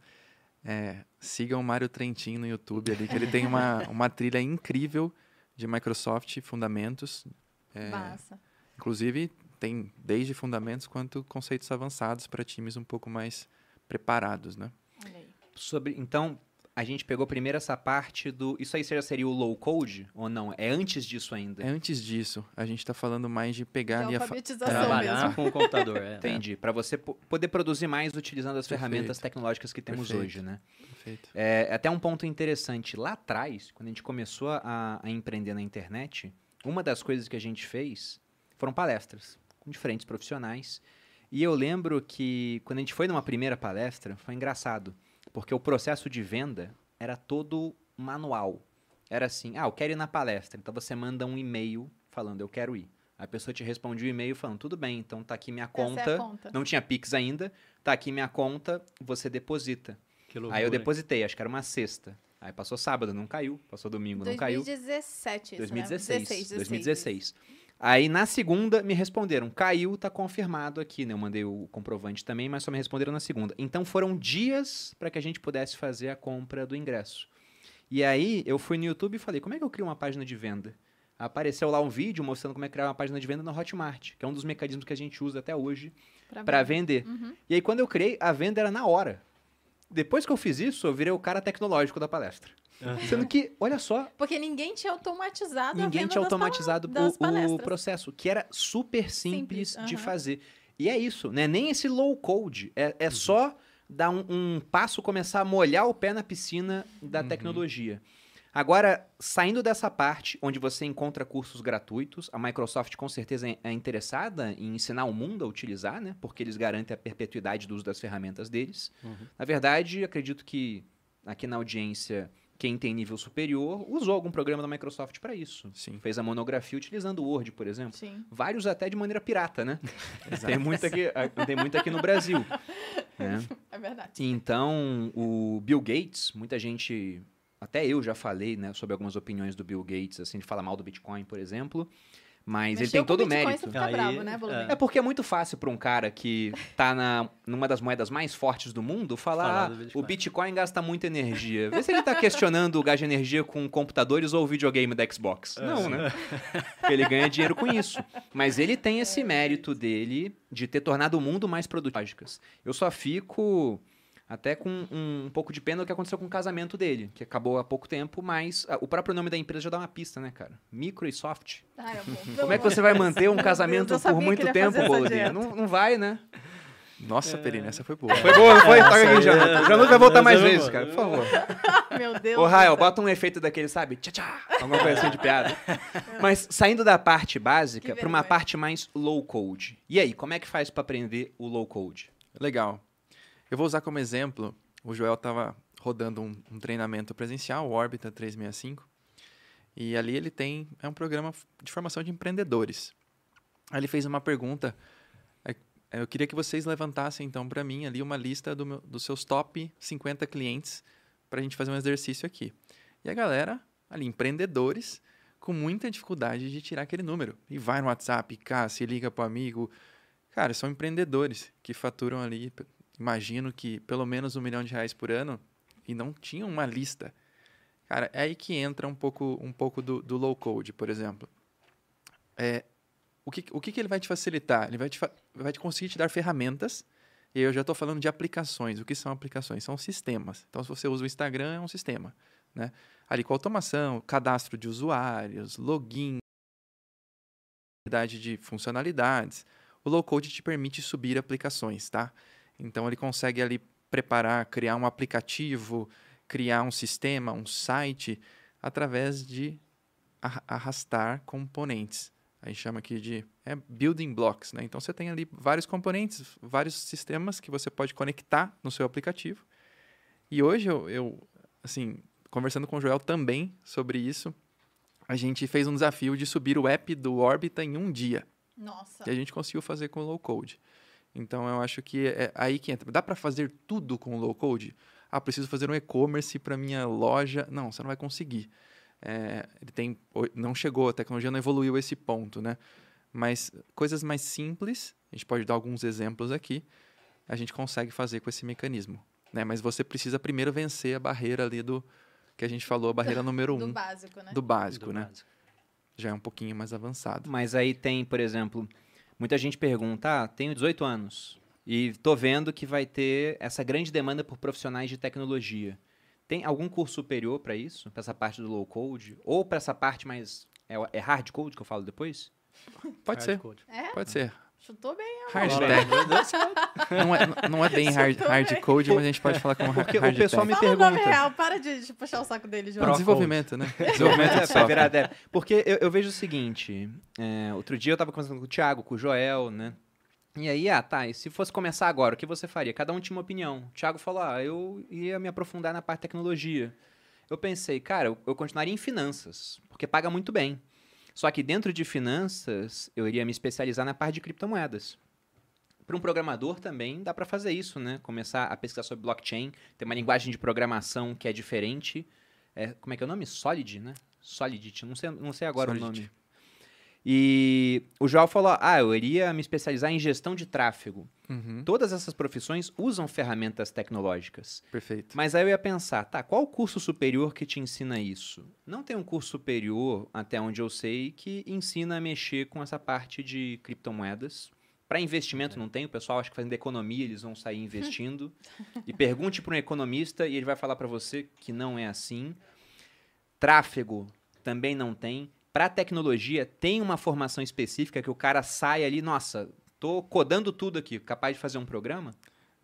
É, sigam o Mário Trentin no YouTube ali, que ele tem uma, uma trilha incrível de Microsoft Fundamentos. É, Massa. inclusive, tem desde fundamentos quanto conceitos avançados para times um pouco mais preparados, né? Olha aí. Sobre, então, a gente pegou primeiro essa parte do. Isso aí já seria o low code ou não? É antes disso ainda? É antes disso. A gente está falando mais de pegar De ali a. fa- alfabetização Trabalhar mesmo. com o computador. É. Entendi. Para você po- poder produzir mais utilizando as Perfeito. ferramentas tecnológicas que temos Perfeito. hoje, né? Perfeito. É até um ponto interessante. Lá atrás, quando a gente começou a, a empreender na internet, uma das coisas que a gente fez foram palestras com diferentes profissionais. E eu lembro que quando a gente foi numa primeira palestra, foi engraçado, porque o processo de venda era todo manual. Era assim, ah, eu quero ir na palestra. Então você manda um e-mail falando, eu quero ir. A pessoa te responde o e-mail falando, tudo bem, então tá aqui minha Essa é a conta. conta. Não tinha Pix ainda, tá aqui minha conta, você deposita. Que loucura, Aí eu hein? depositei, acho que era uma sexta. Aí passou sábado, não caiu. Passou domingo, não caiu. 2017, isso, 2016. né? 16, 2016. Aí na segunda me responderam, caiu, tá confirmado aqui, né? Eu mandei o comprovante também, mas só me responderam na segunda. Então foram dias para que a gente pudesse fazer a compra do ingresso. E aí eu fui no YouTube e falei, como é que eu crio uma página de venda? Apareceu lá um vídeo mostrando como é que criar uma página de venda na Hotmart, que é um dos mecanismos que a gente usa até hoje Pra para vender. Uhum. E aí, quando eu criei, a venda era na hora. Depois que eu fiz isso, eu virei o cara tecnológico da palestra. Sendo que, olha só, Porque ninguém tinha automatizado a ninguém venda tinha automatizado das o, o processo, que era super simples, Simples, de aham. fazer. E é isso, né? Nem esse low code. É, Uhum. é só dar um, um passo, começar a molhar o pé na piscina da Uhum. tecnologia. Agora, saindo dessa parte onde você encontra cursos gratuitos, a Microsoft com certeza é- é interessada em ensinar o mundo a utilizar, né? Porque eles garantem a perpetuidade do uso das ferramentas deles. Uhum. Na verdade, acredito que aqui na audiência, quem tem nível superior usou algum programa da Microsoft para isso. Sim. Fez a monografia utilizando o Word, por exemplo. Sim. Vários até de maneira pirata, né? Exato. Tem muito aqui, tem muito aqui no Brasil. né? É verdade. Então, o Bill Gates, muita gente, até eu já falei, né, sobre algumas opiniões do Bill Gates, assim, de falar mal do Bitcoin, por exemplo, mas ele Mexeu tem com todo o Bitcoin, mérito. Aí, bravo, né, Volumine? É porque é muito fácil para um cara que tá na, numa das moedas mais fortes do mundo falar, Falar "Ah, do Bitcoin." o Bitcoin gasta muita energia. Vê se ele tá questionando o gasto de energia com computadores ou o videogame da Xbox. Não, né? Porque ele ganha dinheiro com isso. Mas ele tem esse mérito dele de ter tornado o mundo mais produtivo. Eu só fico até com um, um pouco de pena do que aconteceu com o casamento dele, que acabou há pouco tempo, mas ah, o próprio nome da empresa já dá uma pista, né, cara? Micro e Soft. Ai, amor, pelo Como é que você vai manter um casamento por muito tempo, Boludinha? Não, não vai, né? Nossa, Perina, essa foi boa. Foi boa, foi? Toca aqui, é- Januto vai voltar mais é vezes, cara, por favor. Meu Deus. Ô, Rael, bota um efeito daquele, sabe? Tchá, tchá. Alguma coisa assim de piada. Mas saindo da parte básica para uma parte mais low code. E aí, como é que faz para aprender o low code? Legal. Eu vou usar como exemplo, o Joel estava rodando um, um treinamento presencial, o Orbita 365, e ali ele tem, é um programa de formação de empreendedores. Aí ele fez uma pergunta, é, eu queria que vocês levantassem então para mim ali uma lista do meu- dos seus top 50 clientes para a gente fazer um exercício aqui. E a galera, ali, empreendedores, com muita dificuldade de tirar aquele número. E vai no WhatsApp, cá, se liga pro amigo. Cara, são empreendedores que faturam ali, imagino que pelo menos um milhão de reais por ano e não tinham uma lista. Cara, é aí que entra um pouco, um pouco do, do low code, por exemplo. É, o que, o que, que ele vai te facilitar? Ele vai te, vai te conseguir te dar ferramentas. E eu já estou falando de aplicações. O que são aplicações? São sistemas. Então, se você usa o Instagram, é um sistema. Né? Ali com automação, cadastro de usuários, login, de funcionalidades. O low code te permite subir aplicações, tá? Então ele consegue ali preparar, criar um aplicativo, criar um sistema, um site através de arra- arrastar componentes. A gente chama aqui de é, building blocks, né? Então você tem ali vários componentes, vários sistemas que você pode conectar no seu aplicativo. E hoje eu, eu assim, conversando com o Joel também sobre isso, a gente fez um desafio de subir o app do Orbita em um dia. Nossa. Que a gente conseguiu fazer com low code. Então eu acho que é aí que entra. Dá para fazer tudo com low code? Ah, preciso fazer um e-commerce para minha loja. Não, você não vai conseguir. É, ele tem, não chegou, a tecnologia não evoluiu a esse ponto, né? Mas coisas mais simples, a gente pode dar alguns exemplos aqui, a gente consegue fazer com esse mecanismo. Né? Mas você precisa primeiro vencer a barreira ali do que a gente falou, a barreira número Do um básico, né? do básico, Do né? básico. Já é um pouquinho mais avançado. Mas aí tem, por exemplo, muita gente pergunta: ah, tenho 18 anos e tô vendo que vai ter essa grande demanda por profissionais de tecnologia. Tem algum curso superior para isso? Para essa parte do low code? Ou para essa parte mais. É, é hard code que eu falo depois? Pode ser, Hardcode. É? pode ser. Chutou bem. Hard tech. Não é, não é bem hard, hard code, mas a gente pode falar como Porque hard o pessoal tech. me Fala o nome pergunta. real, para de, de puxar o saco dele, João. Pro- desenvolvimento, né? Desenvolvimento É, de virar dev. Porque eu, eu vejo o seguinte: é, outro dia eu tava conversando com o Thiago, com o Joel, né? E aí, ah, tá, e se fosse começar agora, o que você faria? Cada um tinha uma opinião. O Thiago falou, ah, eu ia me aprofundar na parte de tecnologia. Eu pensei, cara, eu, eu continuaria em finanças, porque paga muito bem. Só que dentro de finanças, eu iria me especializar na parte de criptomoedas. Para um programador também dá para fazer isso, né? Começar a pesquisar sobre blockchain, ter uma linguagem de programação que é diferente. É, como é que é o nome? Solid, né? Solidity, não sei, não sei agora o nome. E o João falou, ah, eu iria me especializar em gestão de tráfego. Uhum, Todas essas profissões usam ferramentas tecnológicas. perfeito. Mas aí eu ia pensar, tá, qual o curso superior que te ensina isso? Não tem um curso superior, até onde eu sei, que ensina a mexer com essa parte de criptomoedas. Para investimento não tem, o pessoal acha que fazendo economia eles vão sair investindo. e pergunte para um economista e ele vai falar para você que não é assim. Tráfego também não tem. Para tecnologia tem uma formação específica que o cara sai ali, nossa, tô codando tudo aqui, capaz de fazer um programa?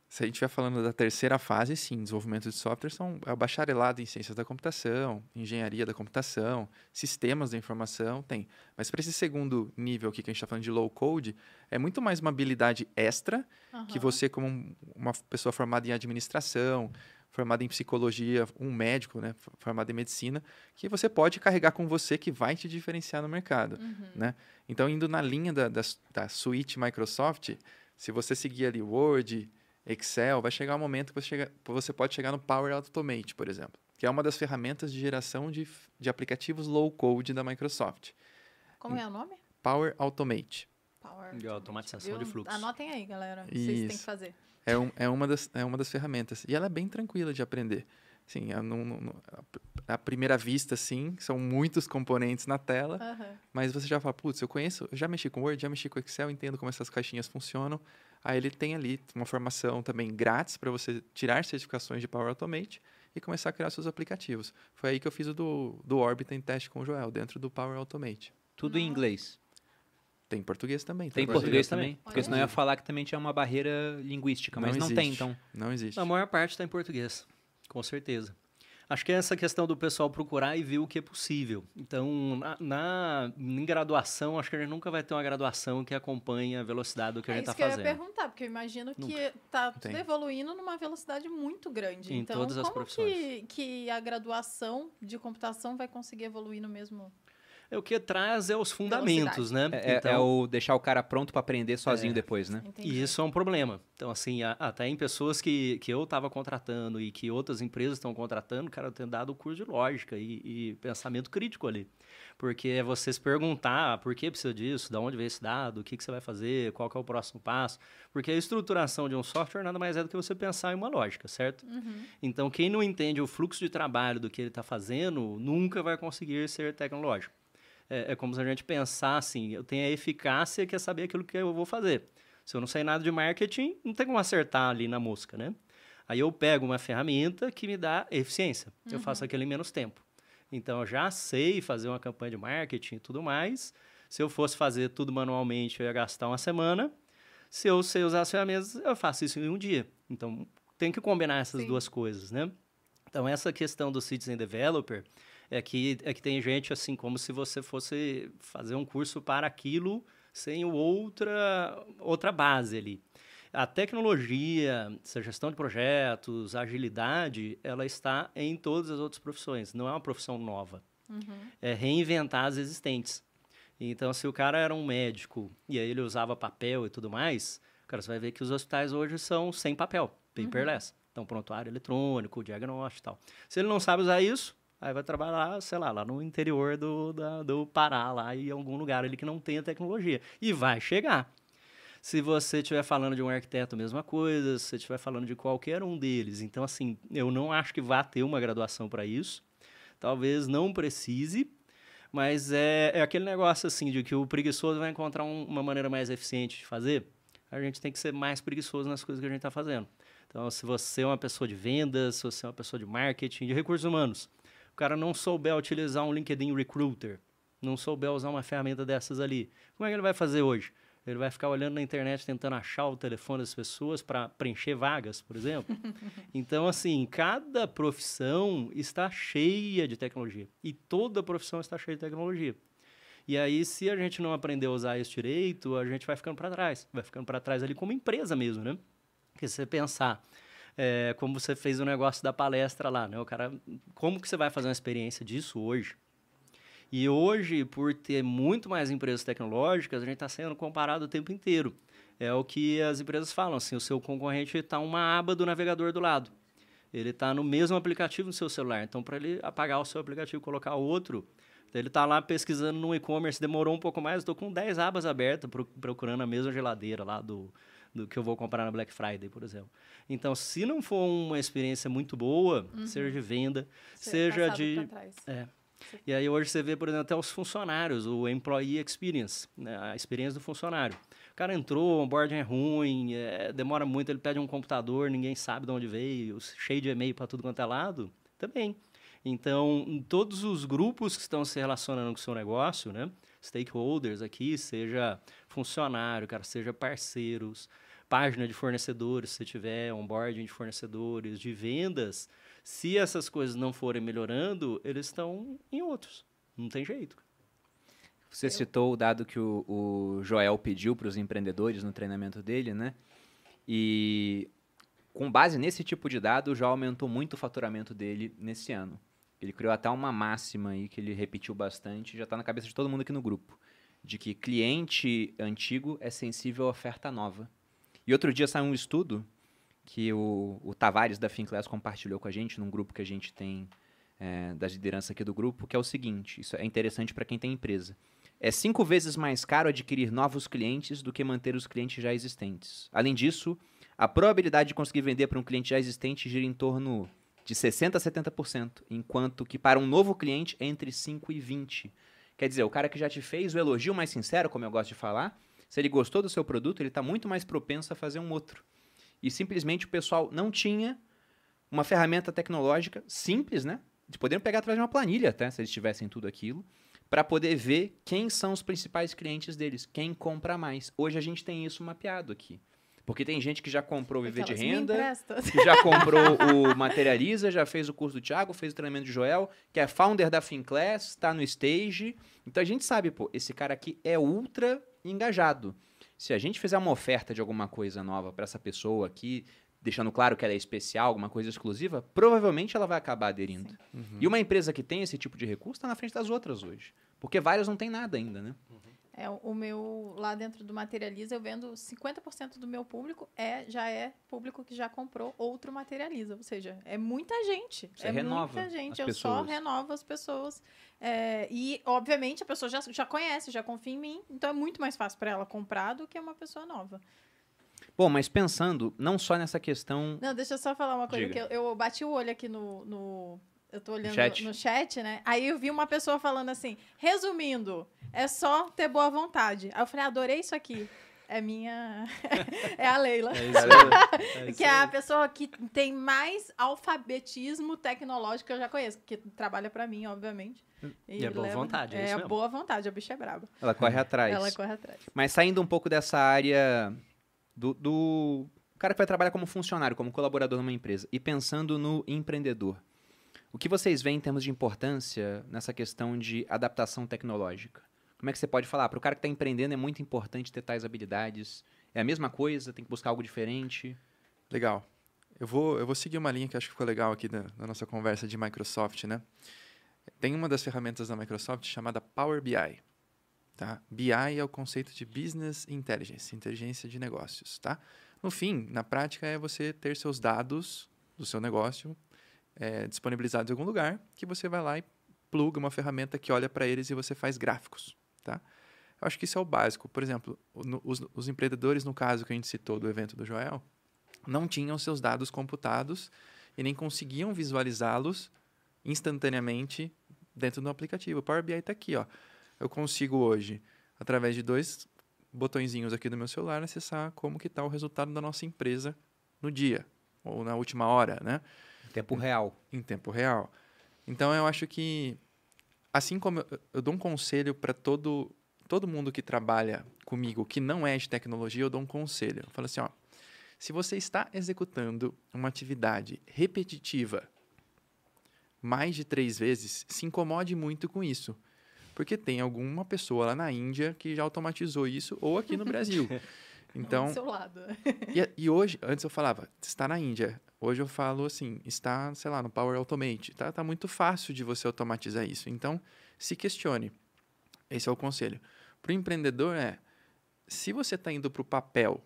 Se a gente estiver falando da terceira fase, sim, desenvolvimento de software são é o bacharelado em ciências da computação, engenharia da computação, sistemas da informação, tem. Mas para esse segundo nível aqui que a gente está falando de low code, é muito mais uma habilidade extra que Aham. você, como um- uma pessoa formada em administração, formada em psicologia, um médico, né, formado em medicina, que você pode carregar com você que vai te diferenciar no mercado. Uhum. né? Então, indo na linha da, da, da suite Microsoft, se você seguir ali Word, Excel, vai chegar um momento que você, chega, você pode chegar no Power Automate, por exemplo, que é uma das ferramentas de geração de, de aplicativos low-code da Microsoft. Como é o nome? Power Automate. Power. De automatização Viu? de fluxo. Anotem aí, galera. Vocês têm que Isso. fazer. É, um, é, uma das, é uma das ferramentas. E ela é bem tranquila de aprender. Sim, a, à primeira vista, sim, são muitos componentes na tela, Aham. Mas você já fala, putz, eu conheço, eu já mexi com Word, já mexi com Excel, entendo como essas caixinhas funcionam. Aí ele tem ali uma formação também grátis para você tirar certificações de Power Automate e começar a criar seus aplicativos. Foi aí que eu fiz o do, do Orbit em teste com o Joel, dentro do Power Automate. Tudo em inglês. Tem português também. Tem português português também? Porque Olha senão eu ia falar que também tinha uma barreira linguística, mas Não não, tem, então. Não existe. A maior parte está em português, com certeza. Acho que é essa questão do pessoal procurar e ver o que é possível. Então, na, na- em graduação, acho que a gente nunca vai ter uma graduação que acompanhe a velocidade do que a É gente isso está que eu ia fazendo. perguntar, porque eu imagino que tá tudo Tem. evoluindo numa velocidade muito grande. Em então, todas as como profissões. Que, que a graduação de computação vai conseguir evoluir no mesmo... É o que traz é os fundamentos, né? É, é- Então, é o deixar o cara pronto para aprender sozinho É. depois, né? Entendi. E isso é um problema. Então, assim, a- até em pessoas que, que eu estava contratando e que outras empresas estão contratando, cara, eu tenho dado curso de lógica e, e pensamento crítico ali. Porque é você se perguntar ah, por que precisa disso, de onde veio esse dado, o que, que você vai fazer, qual que é o próximo passo. Porque a estruturação de um software nada mais é do que você pensar em uma lógica, certo? Uhum. Então, quem não entende o fluxo de trabalho do que ele está fazendo, nunca vai conseguir ser tecnológico. É, é como se a gente pensar assim, eu tenho a eficácia que é saber aquilo que eu vou fazer. Se eu não sei nada de marketing, não tem como acertar ali na mosca, né? Aí eu pego uma ferramenta que me dá eficiência. Eu faço aquilo em menos tempo. Então, eu já sei fazer uma campanha de marketing e tudo mais. Se eu fosse fazer tudo manualmente, eu ia gastar uma semana. Se eu sei usar as ferramentas, eu faço isso em um dia. Então, tem que combinar essas Sim. duas coisas, né? Então, essa questão do Citizen Developer é que, é que tem gente assim, como se você fosse fazer um curso para aquilo sem outra, outra base ali. A tecnologia, essa gestão de projetos, a agilidade, ela está em todas as outras profissões. Não é uma profissão nova. Uhum. É reinventar as existentes. Então, se o cara era um médico e aí ele usava papel e tudo mais, cara, você vai ver que os hospitais hoje são sem papel, paperless. Então, prontuário eletrônico, diagnóstico e tal. Se ele não sabe usar isso, aí vai trabalhar, sei lá, lá no interior do, da- do Pará, lá em algum lugar ali que não tenha tecnologia. E vai chegar. Se você estiver falando de um arquiteto, mesma coisa. Se você estiver falando de qualquer um deles. Então, assim, eu não acho que vá ter uma graduação para isso. Talvez não precise, mas é, é aquele negócio assim de que o preguiçoso vai encontrar um- uma maneira mais eficiente de fazer. A gente tem que ser mais preguiçoso nas coisas que a gente está fazendo. Então, se você é uma pessoa de vendas, se você é uma pessoa de marketing, de recursos humanos, cara não souber utilizar um LinkedIn Recruiter, não souber usar uma ferramenta dessas ali, como é que ele vai fazer hoje? Ele vai ficar olhando na internet tentando achar o telefone das pessoas para preencher vagas, por exemplo. então, assim, cada profissão está cheia de tecnologia. E toda profissão está cheia de tecnologia. E aí, se a gente não aprender a usar isso direito, a gente vai ficando para trás. Vai ficando para trás ali como empresa mesmo, né? Porque se você pensar, é, como você fez o negócio da palestra lá, né? O cara, como que você vai fazer uma experiência disso hoje? E hoje, por ter muito mais empresas tecnológicas, a gente está sendo comparado o tempo inteiro. É o que as empresas falam, assim, o seu concorrente está uma aba do navegador do lado. Ele está no mesmo aplicativo no seu celular. Então, para ele apagar o seu aplicativo e colocar outro, ele está lá pesquisando no e-commerce, demorou um pouco mais, estou com 10 abas abertas procurando a mesma geladeira lá do, do que eu vou comprar na Black Friday, por exemplo. Então, se não for uma experiência muito boa, uhum. seja de venda, Ser seja de... É, e aí hoje você vê, por exemplo, até os funcionários, o employee experience, né? a experiência do funcionário. O cara entrou, o onboarding é ruim, é, demora muito, ele pede um computador, ninguém sabe de onde veio, cheio de e-mail para tudo quanto é lado, também. Então, todos os grupos que estão se relacionando com o seu negócio, né? Stakeholders aqui, seja funcionário, cara, seja parceiros, página de fornecedores, se tiver onboarding de fornecedores, de vendas, se essas coisas não forem melhorando, eles estão em outros. Não tem jeito. Você Eu... citou o dado que o, o Joel pediu para os empreendedores no treinamento dele, né? E com base nesse tipo de dado, já aumentou muito o faturamento dele nesse ano. Ele criou até uma máxima aí que ele repetiu bastante, já está na cabeça de todo mundo aqui no grupo, de que cliente antigo é sensível à oferta nova. E outro dia saiu um estudo que o, o Tavares da Finclass compartilhou com a gente num grupo que a gente tem é, da liderança aqui do grupo, que é o seguinte: isso é interessante para quem tem empresa. É cinco vezes mais caro adquirir novos clientes do que manter os clientes já existentes. Além disso, a probabilidade de conseguir vender para um cliente já existente gira em torno de 60% a 70%, enquanto que para um novo cliente é entre 5% e 20%. Quer dizer, o cara que já te fez o elogio mais sincero, como eu gosto de falar, se ele gostou do seu produto, ele está muito mais propenso a fazer um outro e simplesmente o pessoal não tinha uma ferramenta tecnológica simples, né? De poder pegar através de uma planilha, até, se eles tivessem tudo aquilo, para poder ver quem são os principais clientes deles, quem compra mais. Hoje a gente tem isso mapeado aqui. Porque tem gente que já comprou o Viver de Renda, que já comprou o Materializa, já fez o curso do Thiago, fez o treinamento de Joel, que é founder da FinClass, está no stage. Então a gente sabe, pô, esse cara aqui é ultra engajado. Se a gente fizer uma oferta de alguma coisa nova para essa pessoa aqui, deixando claro que ela é especial, alguma coisa exclusiva, provavelmente ela vai acabar aderindo. Uhum. E uma empresa que tem esse tipo de recurso está na frente das outras hoje. Porque várias não tem nada ainda, né? Uhum. É, o meu, lá dentro do Materializa, eu vendo 50% do meu público é já é público que já comprou outro Materializa. Ou seja, é muita gente. Você é muita gente. eu pessoas. só renovo as pessoas. É, e, obviamente, a pessoa já, já conhece, já confia em mim. Então é muito mais fácil para ela comprar do que uma pessoa nova. Bom, mas pensando não só nessa questão. Não, deixa eu só falar uma coisa, Diga. que eu, eu bati o olho aqui no, no eu tô olhando chat. no chat, né? Aí eu vi uma pessoa falando assim, resumindo, é só ter boa vontade. Aí eu falei, adorei isso aqui. É minha. é a Leila. É isso aí. É que é a pessoa que tem mais alfabetismo tecnológico que eu já conheço, que trabalha para mim, obviamente. E, e é boa leva... vontade, é, é boa vontade, a bicha é braba. Ela corre atrás. Ela corre atrás. Mas saindo um pouco dessa área do, do cara que vai trabalhar como funcionário, como colaborador numa empresa, e pensando no empreendedor. O que vocês veem em termos de importância nessa questão de adaptação tecnológica? Como é que você pode falar? Para o cara que está empreendendo é muito importante ter tais habilidades. É a mesma coisa? Tem que buscar algo diferente? Legal. Eu vou, eu vou seguir uma linha que acho que ficou legal aqui na, na nossa conversa de Microsoft, né? Tem uma das ferramentas da Microsoft chamada Power BI. Tá? BI é o conceito de Business Intelligence, inteligência de negócios. Tá? No fim, na prática, é você ter seus dados do seu negócio é, disponibilizados em algum lugar, que você vai lá e pluga uma ferramenta que olha para eles e você faz gráficos. Tá? Eu acho que isso é o básico. Por exemplo, os, os, empreendedores, no caso que a gente citou do evento do Joel, não tinham seus dados computados e nem conseguiam visualizá-los instantaneamente dentro do aplicativo. O Power BI está aqui. Ó. Eu consigo hoje, através de dois botõezinhos aqui do meu celular, acessar como que está o resultado da nossa empresa no dia ou na última hora, né? Tempo real. Em tempo real. Então eu acho que assim como eu, eu dou um conselho para todo todo mundo que trabalha comigo que não é de tecnologia, eu dou um conselho. Eu falo assim, ó, se você está executando uma atividade repetitiva mais de três vezes, se incomode muito com isso. Porque tem alguma pessoa lá na Índia que já automatizou isso, ou aqui no Brasil. Então, Do seu lado. e, e hoje, antes eu falava, está na Índia. Hoje eu falo assim, está, sei lá, no Power Automate. Tá, tá muito fácil de você automatizar isso. Então, se questione. Esse é o conselho. Para o empreendedor é, se você está indo para o papel,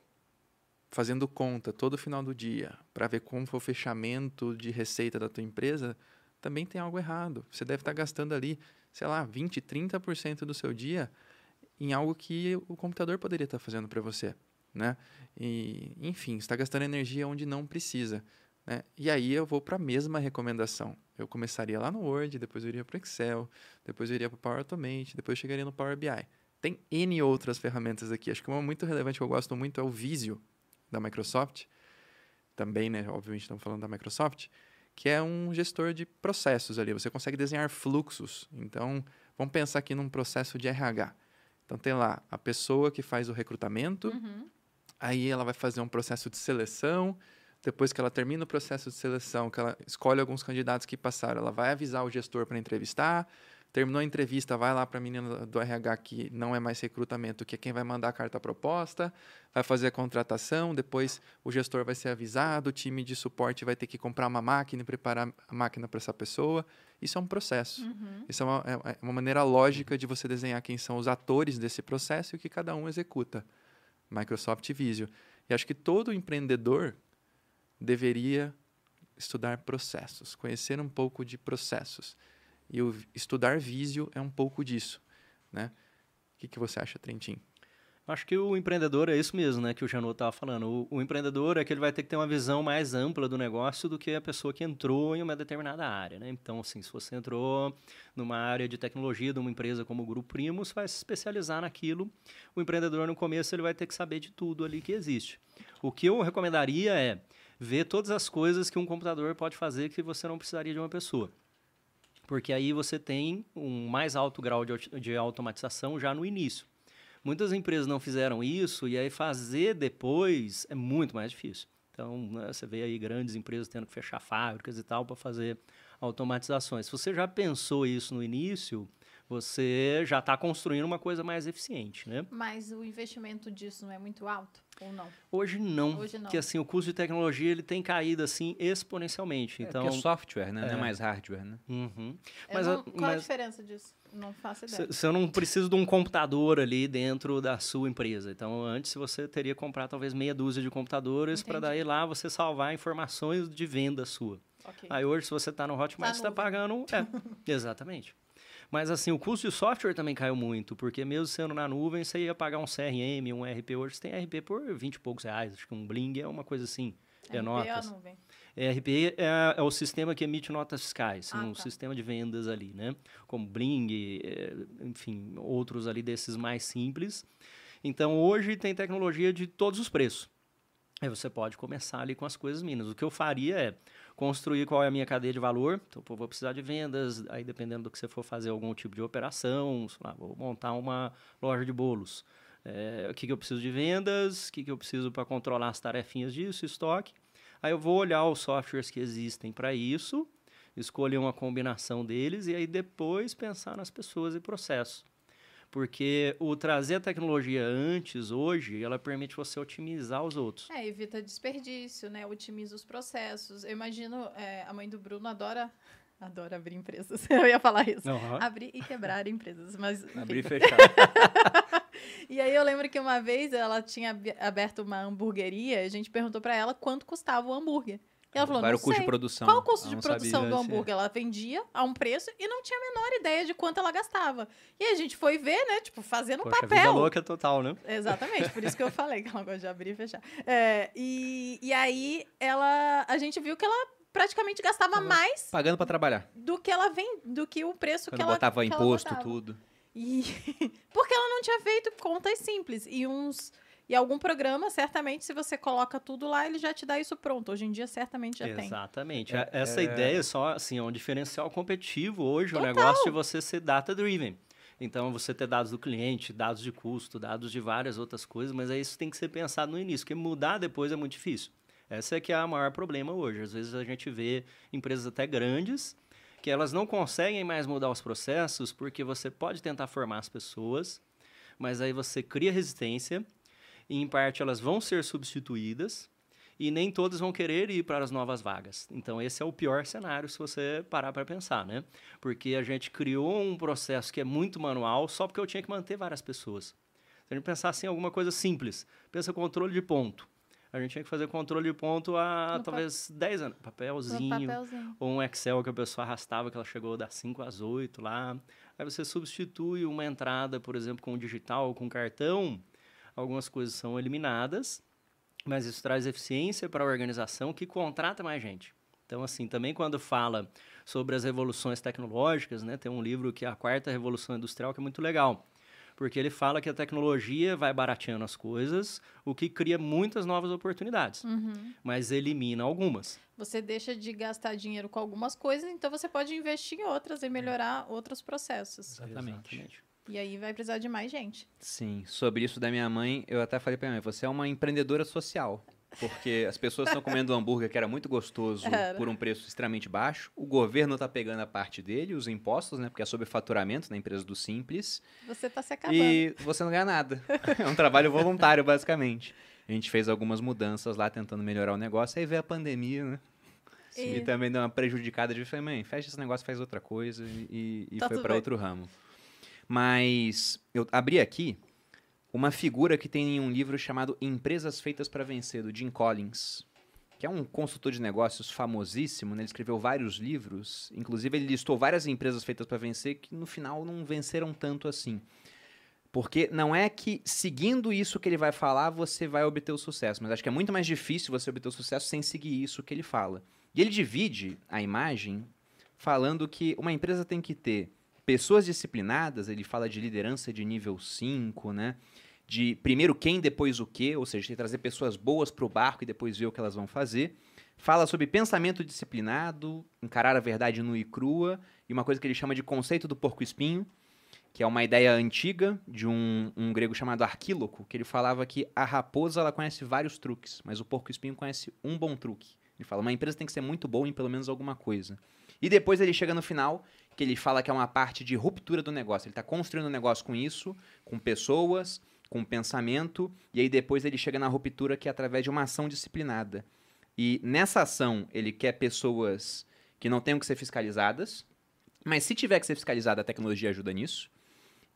fazendo conta todo final do dia, para ver como foi o fechamento de receita da tua empresa, também tem algo errado. Você deve estar gastando ali, sei lá, 20, 30% do seu dia em algo que o computador poderia estar fazendo para você, né? E, enfim, está gastando energia onde não precisa. Né? E aí eu vou para a mesma recomendação. Eu começaria lá no Word, depois eu iria para o Excel, depois eu iria para o Power Automate, depois eu chegaria no Power BI. Tem N outras ferramentas aqui. Acho que uma muito relevante que eu gosto muito é o Visio, da Microsoft. Também, né? Obviamente estamos falando da Microsoft. Que é um gestor de processos ali. Você consegue desenhar fluxos. Então, vamos pensar aqui num processo de RH. Então, tem lá a pessoa que faz o recrutamento. Uhum. Aí ela vai fazer um processo de seleção. Depois que ela termina o processo de seleção, que ela escolhe alguns candidatos que passaram, ela vai avisar o gestor para entrevistar. Terminou a entrevista, vai lá para a menina do RH que não é mais recrutamento, que é quem vai mandar a carta proposta, vai fazer a contratação, depois o gestor vai ser avisado, o time de suporte vai ter que comprar uma máquina e preparar a máquina para essa pessoa. Isso é um processo. Uhum. Isso é uma, é uma maneira lógica de você desenhar quem são os atores desse processo e o que cada um executa. Microsoft Visio. E acho que todo empreendedor deveria estudar processos, conhecer um pouco de processos. E o estudar Visio é um pouco disso, né? O que, que você acha, Trentin? Acho que o empreendedor é isso mesmo, né, que o Janot estava falando. O, o, empreendedor é que ele vai ter que ter uma visão mais ampla do negócio do que a pessoa que entrou em uma determinada área, né? Então, assim, se você entrou numa área de tecnologia de uma empresa como o Grupo Primo, você vai se especializar naquilo. O empreendedor, no começo, ele vai ter que saber de tudo ali que existe. O que eu recomendaria é ver todas as coisas que um computador pode fazer que você não precisaria de uma pessoa. Porque aí você tem um mais alto grau de, de automatização já no início. Muitas empresas não fizeram isso e aí fazer depois é muito mais difícil. Então, né, você vê aí grandes empresas tendo que fechar fábricas e tal para fazer automatizações. Se você já pensou isso no início, você já está construindo uma coisa mais eficiente, né? Mas o investimento disso não é muito alto ou não? Hoje não, Hoje não. porque assim o custo de tecnologia ele tem caído assim exponencialmente. É, então, é software, né? Não é É. mais hardware, né? Uhum. Mas, não- a- qual a mas diferença disso? Não faço ideia. se se eu não preciso de um computador ali dentro da sua empresa. Então, antes você teria que comprar talvez meia dúzia de computadores para daí lá você salvar informações de venda sua. Ok. Aí hoje, se você está no Hotmart, Tá você está pagando. É, exatamente. Mas assim, o custo de software também caiu muito, porque mesmo sendo na nuvem, você ia pagar um CRM, um RP. Hoje você tem RP por 20 e poucos reais. Acho que um Bling é uma coisa assim. É, RP ou notas. nuvem? ERP é, é o sistema que emite notas fiscais, Ah, um tá. sistema de vendas ali, né? Como Bling, é, enfim, outros ali desses mais simples. Então, hoje tem tecnologia de todos os preços. Aí você pode começar ali com as coisas mínimas. O que eu faria é construir qual é a minha cadeia de valor. Então, pô, vou precisar de vendas, aí dependendo do que você for fazer algum tipo de operação, lá, vou montar uma loja de bolos. É, o que, que eu preciso de vendas, o que, que eu preciso para controlar as tarefinhas disso, estoque. Aí eu vou olhar os softwares que existem para isso, escolher uma combinação deles e aí depois pensar nas pessoas e processos. Porque o trazer a tecnologia antes, hoje, ela permite você otimizar os outros. É, evita desperdício, né? Otimiza os processos. Eu imagino, é, a mãe do Bruno adora, adora abrir empresas. Eu ia falar isso. Abrir e quebrar empresas, mas. Abrir e fechar. E aí eu lembro que uma vez ela tinha aberto uma hamburgueria e a gente perguntou pra ela quanto custava o hambúrguer. Ela falou, Qual era o custo sei. de produção? Qual o custo Ela de produção sabia. do hambúrguer? Ela vendia a um preço e não tinha a menor ideia de quanto ela gastava. E a gente foi ver, né? Tipo, fazendo Poxa, vida papel. louca total, né? Exatamente, por isso que eu falei que ela gosta de abrir e fechar. É, e, e aí ela, a gente viu que ela praticamente gastava Tava mais Pagando pra trabalhar. do que ela vem, do que o preço Quando que ela botava que ela imposto, botava. tudo. E porque ela não tinha feito contas simples e uns E algum programa, certamente, se você coloca tudo lá, ele já te dá isso pronto. Hoje em dia, certamente já tem. Exatamente. É, Essa é- ideia é só, assim, é um diferencial competitivo hoje, o Total. negócio de você ser data-driven. Então, você ter dados do cliente, dados de custo, dados de várias outras coisas, mas aí isso tem que ser pensado no início, porque mudar depois é muito difícil. Esse é que é o maior problema hoje. Às vezes a gente vê empresas até grandes que elas não conseguem mais mudar os processos porque você pode tentar formar as pessoas, mas aí você cria resistência e em parte elas vão ser substituídas e nem todos vão querer ir para as novas vagas. Então esse é o pior cenário se você parar para pensar, né? Porque a gente criou um processo que é muito manual só porque eu tinha que manter várias pessoas. Se a gente pensar assim, alguma coisa simples, pensa controle de ponto. A gente tinha que fazer controle de ponto há No pa- talvez 10 anos. No Papelzinho, papelzinho. ou um Excel que a pessoa arrastava, que ela chegou das 5 às 8 lá. Aí você substitui uma entrada, por exemplo, com digital ou com cartão. Algumas coisas são eliminadas, mas isso traz eficiência para a organização que contrata mais gente. Então, assim, também quando fala sobre as revoluções tecnológicas, né, tem um livro que é a Quarta Revolução Industrial, que é muito legal. Porque ele fala que a tecnologia vai barateando as coisas, o que cria muitas novas oportunidades, Uhum. mas elimina algumas. Você deixa de gastar dinheiro com algumas coisas, então você pode investir em outras e melhorar outros processos. Exatamente. E aí vai precisar de mais gente. Sim, sobre isso da minha mãe, eu até falei pra minha mãe, você é uma empreendedora social. Porque as pessoas estão comendo um hambúrguer que era muito gostoso Era. por um preço extremamente baixo. O governo tá pegando a parte dele, os impostos, né? Porque é sobre faturamento na empresa do Simples. Você tá se acabando. E você não ganha nada. É um trabalho voluntário, basicamente. A gente fez algumas mudanças lá tentando melhorar o negócio. Aí veio a pandemia, né? Sim. E também deu uma prejudicada de falei, mãe, fecha esse negócio, faz outra coisa e, e Tá foi para outro ramo. Mas eu abri aqui uma figura que tem em um livro chamado Empresas Feitas para Vencer, do Jim Collins, que é um consultor de negócios famosíssimo, né? Ele escreveu vários livros, inclusive ele listou várias empresas feitas para vencer que no final não venceram tanto assim. Porque não é que seguindo isso que ele vai falar você vai obter o sucesso, mas acho que é muito mais difícil você obter o sucesso sem seguir isso que ele fala. E ele divide a imagem falando que uma empresa tem que ter pessoas disciplinadas, ele fala de liderança de nível 5, né? De primeiro quem, depois o que, ou seja, que trazer pessoas boas para o barco e depois ver o que elas vão fazer. Fala sobre pensamento disciplinado, encarar a verdade nua e crua, e uma coisa que ele chama de conceito do porco-espinho, que é uma ideia antiga de um, um grego chamado Arquíloco, que ele falava que a raposa ela conhece vários truques, mas o porco-espinho conhece um bom truque. Ele fala, uma empresa tem que ser muito boa em pelo menos alguma coisa. E depois ele chega no final, que ele fala que é uma parte de ruptura do negócio. Ele está construindo um negócio com isso, com pessoas, com pensamento, e aí depois ele chega na ruptura que é através de uma ação disciplinada. E nessa ação ele quer pessoas que não tenham que ser fiscalizadas, mas se tiver que ser fiscalizada, a tecnologia ajuda nisso.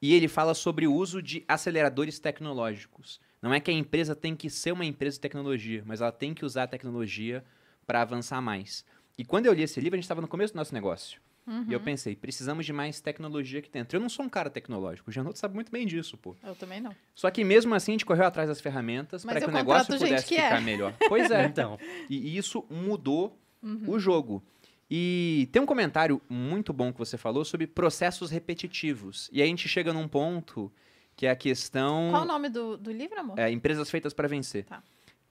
E ele fala sobre o uso de aceleradores tecnológicos. Não é que a empresa tem que ser uma empresa de tecnologia, mas ela tem que usar a tecnologia para avançar mais. E quando eu li esse livro, a gente estava no começo do nosso negócio. E eu pensei, precisamos de mais tecnologia aqui dentro. Eu não sou um cara tecnológico, o Janot sabe muito bem disso, pô. Eu também não. Só que mesmo assim a gente correu atrás das ferramentas para que o negócio pudesse que é. ficar melhor. Pois é. Então, E, e isso mudou Uhum. o jogo. E tem um comentário muito bom que você falou sobre processos repetitivos. E aí a gente chega num ponto que é a questão. Qual o nome do, do livro, amor? É, empresas feitas para vencer. Tá.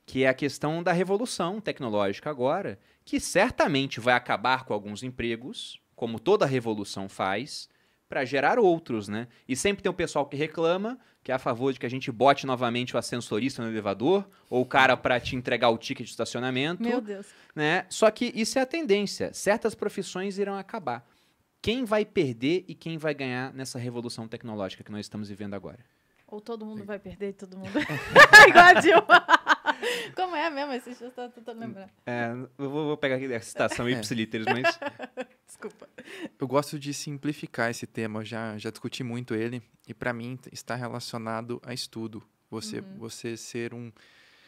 Que é a questão da revolução tecnológica agora, que certamente vai acabar com alguns empregos, como toda revolução faz, para gerar outros, né? E sempre tem o pessoal que reclama, que é a favor de que a gente bote novamente o ascensorista no elevador, ou o cara para te entregar o ticket de estacionamento Meu Deus. né? Só que isso é a tendência. Certas profissões irão acabar. Quem vai perder e quem vai ganhar nessa revolução tecnológica que nós estamos vivendo agora? Ou todo mundo vai perder e todo mundo. Igual a Dilma. Como é mesmo? Esse eu tô tentando lembrar. É, eu vou, vou pegar aqui a citação ipsilíteres, mas Desculpa. Eu gosto de simplificar esse tema, eu já, já discuti muito ele, e para mim está relacionado a estudo. Você, você ser um.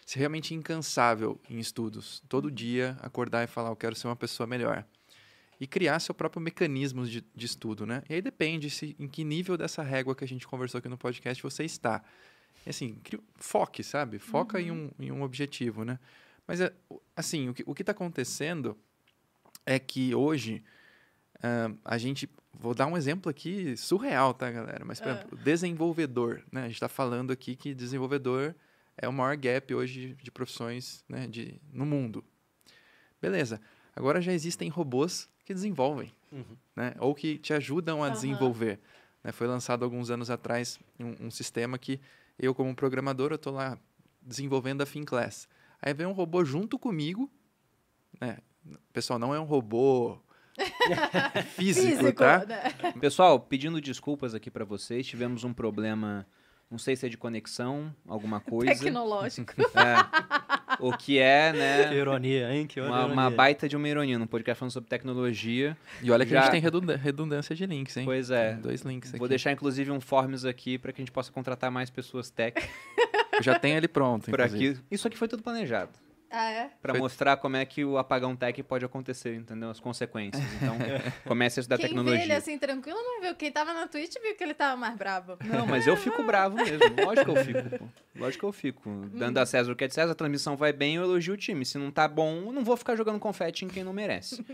ser realmente incansável em estudos. Todo dia acordar e falar, eu quero ser uma pessoa melhor. E criar seu próprio mecanismo de, de estudo, né? E aí depende se, em que nível dessa régua que a gente conversou aqui no podcast você está. E assim, foque, sabe? Foca em, um, em um objetivo, né? Mas, é, o- assim, o que o está acontecendo é que hoje ah, a gente. Vou dar um exemplo aqui surreal, tá, galera? Mas, por Ah. exemplo, desenvolvedor, né? A gente está falando aqui que desenvolvedor é o maior gap hoje de profissões né, de, no mundo. Beleza. Agora já existem robôs que desenvolvem, Uhum. né? Ou que te ajudam a Aham. desenvolver. né? Foi lançado alguns anos atrás um, um sistema que eu, como programador, eu estou lá desenvolvendo a FinClass. Aí vem um robô junto comigo, né? Pessoal, não é um robô físico, tá? né? Pessoal, pedindo desculpas aqui pra vocês, tivemos um problema, não sei se é de conexão, alguma coisa. Tecnológico. É, o que é, Que né, ironia, hein? Que uma, ironia. uma baita de uma ironia num podcast falando sobre tecnologia. E olha que a Já- gente tem redundância de links, hein? Pois é. Tem dois links aqui. Vou deixar inclusive um forms aqui pra que a gente possa contratar mais pessoas tech Eu já tenho ele pronto, por inclusive. aqui. Isso aqui foi tudo planejado. Ah, é? Pra Foi- mostrar como é que o apagão tech pode acontecer, entendeu? As consequências. Então, comece a estudar Quem vê tecnologia. ele assim tranquilo não viu. Quem tava na Twitch viu que ele tava mais brabo. Não, mas eu fico bravo mesmo. Lógico que eu fico, pô. Lógico que eu fico. Dando a César o que é de César, a transmissão vai bem, eu elogio o time. Se não tá bom, eu não vou ficar jogando confete em quem não merece.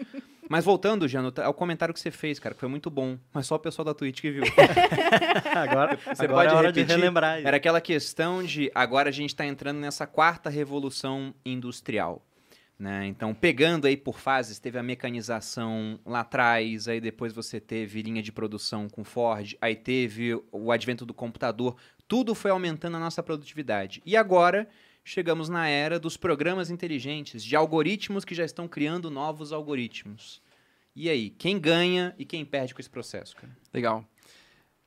Mas voltando, Jano, tá- ao comentário que você fez, cara, que foi muito bom. Mas só o pessoal da Twitch que viu. Agora, Você agora pode é hora de repetir? relembrar isso. Era aquela questão de agora a gente tá entrando nessa quarta revolução industrial. Né? Então, pegando aí por fases, teve a mecanização lá atrás, aí depois você teve linha de produção com Ford, aí teve o advento do computador, tudo foi aumentando a nossa produtividade. E agora chegamos na era dos programas inteligentes, de algoritmos que já estão criando novos algoritmos. E aí, quem ganha e quem perde com esse processo, cara? Legal.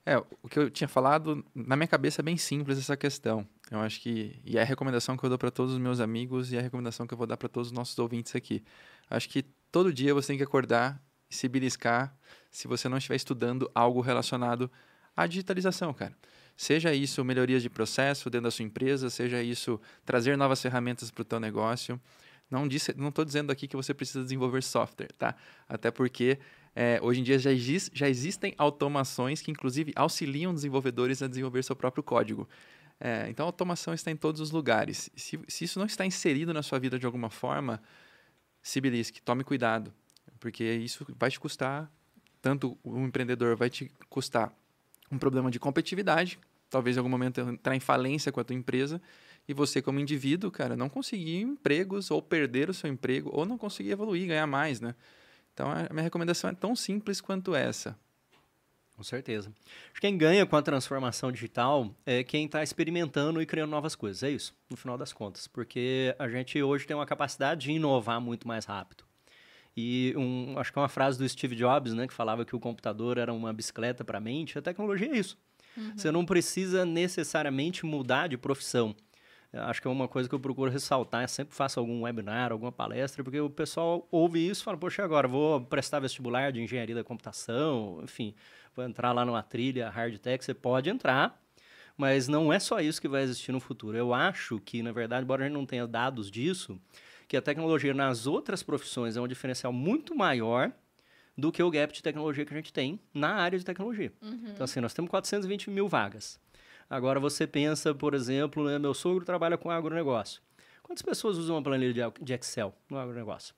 É, o que eu tinha falado, na minha cabeça é bem simples essa questão. Eu acho que, e é a recomendação que eu dou para todos os meus amigos e é a recomendação que eu vou dar para todos os nossos ouvintes aqui. Acho que todo dia você tem que acordar se beliscar se você não estiver estudando algo relacionado à digitalização, cara. Seja isso melhorias de processo dentro da sua empresa, seja isso trazer novas ferramentas para o teu negócio. Não estou dizendo aqui que você precisa desenvolver software, tá? Até porque é, hoje em dia já, já existem automações que, inclusive, auxiliam desenvolvedores a desenvolver seu próprio código. É, então, a automação está em todos os lugares. Se, se isso não está inserido na sua vida de alguma forma, se belisque, tome cuidado, porque isso vai te custar, tanto o empreendedor vai te custar um problema de competitividade, talvez em algum momento entrar em falência com a tua empresa, e você como indivíduo, cara, não conseguir empregos ou perder o seu emprego ou não conseguir evoluir, ganhar mais, né? Então, a minha recomendação é tão simples quanto essa. Com certeza. Acho que quem ganha com a transformação digital é quem está experimentando e criando novas coisas. É isso, no final das contas. Porque a gente hoje tem uma capacidade de inovar muito mais rápido. E um, acho que é uma frase do Steve Jobs, né, que falava que o computador era uma bicicleta para a mente. A tecnologia é isso. Você não precisa necessariamente mudar de profissão. Acho que é uma coisa que eu procuro ressaltar. Eu sempre faço algum webinar, alguma palestra, porque o pessoal ouve isso e fala: Poxa, agora vou prestar vestibular de engenharia da computação, enfim, vou entrar lá numa trilha hard tech. Você pode entrar, mas não é só isso que vai existir no futuro. Eu acho que, na verdade, embora a gente não tenha dados disso, que a tecnologia nas outras profissões é um diferencial muito maior do que o gap de tecnologia que a gente tem na área de tecnologia. Então, assim, nós temos 420 mil vagas. Agora, você pensa, por exemplo, né, meu sogro trabalha com agronegócio. Quantas pessoas usam uma planilha de Excel no agronegócio?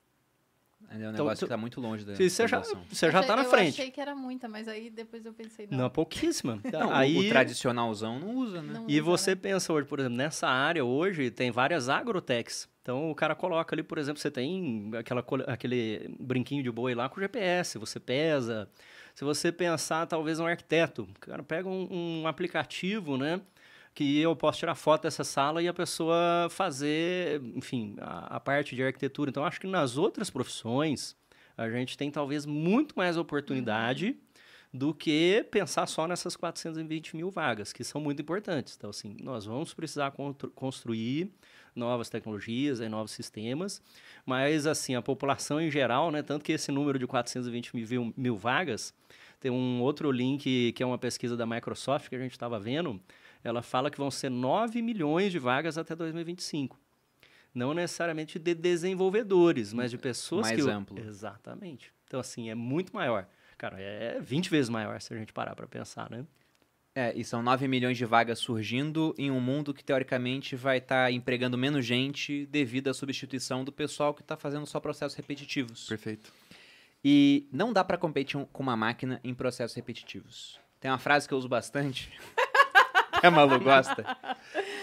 É um Então, negócio tu- que tá muito longe da Você já, você já está na eu frente. achei que era muita, mas aí depois eu pensei, não. Não, pouquíssima. Não, o- Aí, o tradicionalzão não usa, né? não E usa, você né? pensa hoje, por exemplo, nessa área hoje tem várias agrotechs. Então o cara coloca ali, por exemplo, você tem aquela, aquele brinquinho de boi lá com GPS, você pesa. Se você pensar, talvez um arquiteto, o cara pega um, um aplicativo, né? Que eu posso tirar foto dessa sala e a pessoa fazer, enfim, a, a parte de arquitetura. Então, acho que nas outras profissões, a gente tem talvez muito mais oportunidade do que pensar só nessas 420 mil vagas, que são muito importantes. Então, assim, nós vamos precisar construir novas tecnologias novos sistemas, mas, assim, a população em geral, né, tanto que esse número de 420 mil, mil vagas, tem um outro link que é uma pesquisa da Microsoft que a gente estava vendo, ela fala que vão ser 9 milhões de vagas até 2025. Não necessariamente de desenvolvedores, mas de pessoas Mais que... o- amplo. Exatamente. Então, assim, é muito maior. Cara, é 20 vezes maior se a gente parar para pensar, né? É, e são 9 milhões de vagas surgindo em um mundo que teoricamente vai estar empregando menos gente devido à substituição do pessoal que está fazendo só processos repetitivos. Perfeito. E não dá para competir com uma máquina em processos repetitivos. Tem uma frase que eu uso bastante, que a Malu gosta,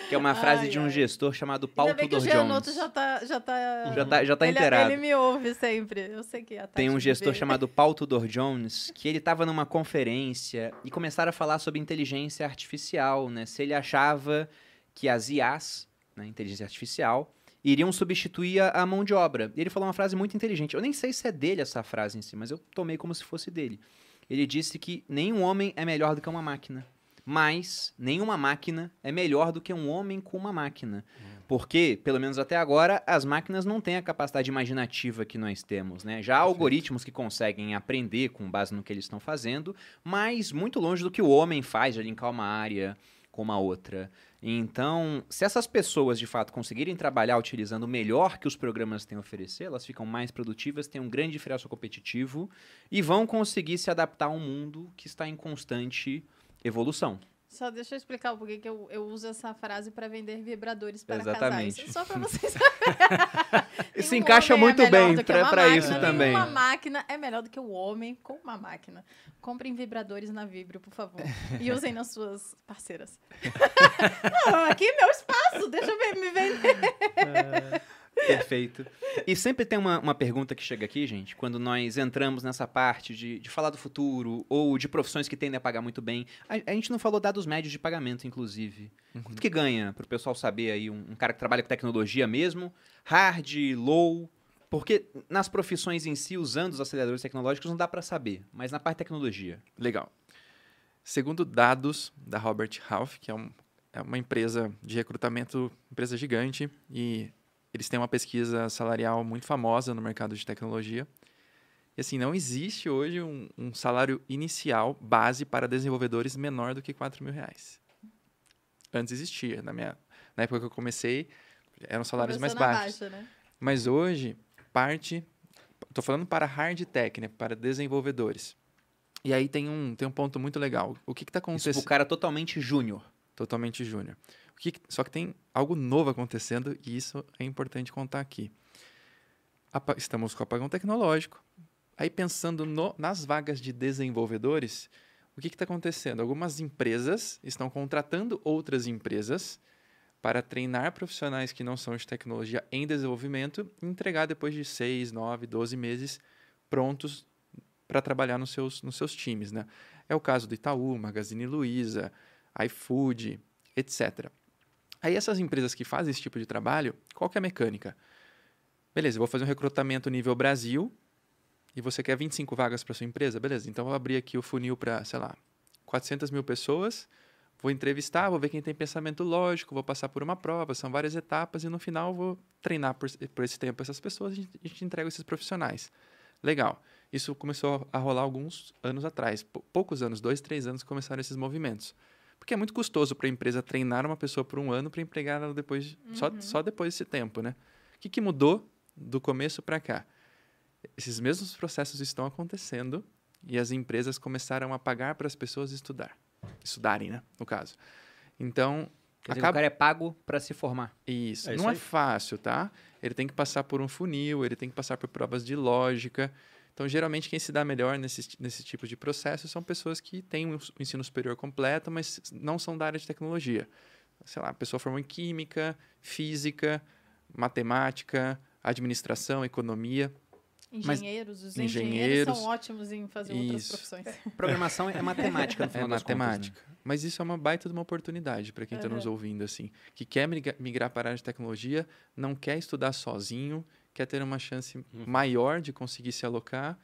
Que é uma frase Ai, de um ai. gestor chamado Paul Ainda bem que o Tudor Gianotto Jones. já tá, já tá... Já tá, já tá ele, inteirado. ele me ouve sempre. Eu sei que a Tem um gestor vê. chamado Paul Tudor Jones que ele estava numa conferência e começaram a falar sobre inteligência artificial, né? Se ele achava que as IAs, né, inteligência artificial, iriam substituir a, a mão de obra. E ele falou uma frase muito inteligente. Eu nem sei se é dele essa frase em si, mas eu tomei como se fosse dele. Ele disse que nenhum homem é melhor do que uma máquina. Mas nenhuma máquina é melhor do que um homem com uma máquina. Porque, pelo menos até agora, as máquinas não têm a capacidade imaginativa que nós temos, né? Já há algoritmos que conseguem aprender com base no que eles estão fazendo, mas muito longe do que o homem faz de linkar uma área com uma outra. Então, se essas pessoas de fato conseguirem trabalhar utilizando o melhor que os programas têm a oferecer, elas ficam mais produtivas, têm um grande diferencial competitivo e vão conseguir se adaptar a um mundo que está em constante evolução. Só deixa eu explicar o porquê que eu, eu uso essa frase para vender vibradores para Exatamente. casais. Só para vocês Isso Nenhum encaixa é muito melhor bem máquina, isso também. Uma máquina é melhor do que o homem com uma máquina. Comprem vibradores na Vibrio, por favor. E usem nas suas parceiras. Não, aqui é meu espaço, deixa eu me vender. Perfeito. E sempre tem uma, uma pergunta que chega aqui, gente, quando nós entramos nessa parte de, de falar do futuro ou de profissões que tendem a pagar muito bem. A, a gente não falou dados médios de pagamento, inclusive. Quanto que ganha, para o pessoal saber aí, um, um cara que trabalha com tecnologia mesmo, hard, low? Porque nas profissões em si, usando os aceleradores tecnológicos, não dá para saber, mas na parte de tecnologia. Legal. Segundo dados da Robert Half, que é, um- é uma empresa de recrutamento, empresa gigante, e eles têm uma pesquisa salarial muito famosa no mercado de tecnologia. E assim, não existe hoje um, um salário inicial base para desenvolvedores menor do que 4 mil reais. Antes existia. Na, minha, na época que eu comecei, eram salários mais Começou na baixos. baixa, né? Mas hoje, parte. Estou falando para hard tech, né? Para desenvolvedores. E aí tem um, tem um ponto muito legal. O que está Isso pro acontecendo? cara totalmente júnior. Totalmente júnior. Que- Só que tem algo novo acontecendo e isso é importante contar aqui. Apa- Estamos com o apagão tecnológico. Aí pensando no- nas vagas de desenvolvedores, o que está acontecendo? Algumas empresas estão contratando outras empresas para treinar profissionais que não são de tecnologia em desenvolvimento e entregar depois de 6, 9, 12 meses prontos para trabalhar nos seus, nos seus times. Né? É o caso do Itaú, Magazine Luiza, iFood, etc. Aí essas empresas que fazem esse tipo de trabalho, qual que é a mecânica? Beleza, eu vou fazer um recrutamento nível Brasil e você quer 25 vagas para sua empresa? Beleza, então eu vou abrir aqui o funil para, sei lá, 400 mil pessoas, vou entrevistar, vou ver quem tem pensamento lógico, vou passar por uma prova, são várias etapas e no final vou treinar por, por esse tempo essas pessoas e a gente, entrega esses profissionais. Legal. Isso começou a rolar alguns anos atrás, pou- poucos anos, dois, três anos começaram esses movimentos. Porque é muito custoso para a empresa treinar uma pessoa por um ano para empregar ela depois, de- só, só depois desse tempo, né? O que, que mudou do começo para cá? Esses mesmos processos estão acontecendo e as empresas começaram a pagar para as pessoas estudar. Estudarem, né? No caso. Então, Quer dizer, acaba... o cara é pago para se formar. Isso. É isso não é aí. fácil, tá? Ele tem que passar por um funil, ele tem que passar por provas de lógica. Então, geralmente, quem se dá melhor nesse, nesse tipo de processo são pessoas que têm um ensino superior completo, mas não são da área de tecnologia. Sei lá, a pessoa formou em química, física, matemática, administração, economia. Mas- Engenheiros, os engenheiros, engenheiros são ótimos em fazer outras isso. profissões. Programação é matemática, no É final das contas, né? matemática. Mas isso é uma baita de uma oportunidade para quem está nos Aham. ouvindo, assim. Que quer migra- migrar para a área de tecnologia, não quer estudar sozinho, quer ter uma chance maior de conseguir se alocar.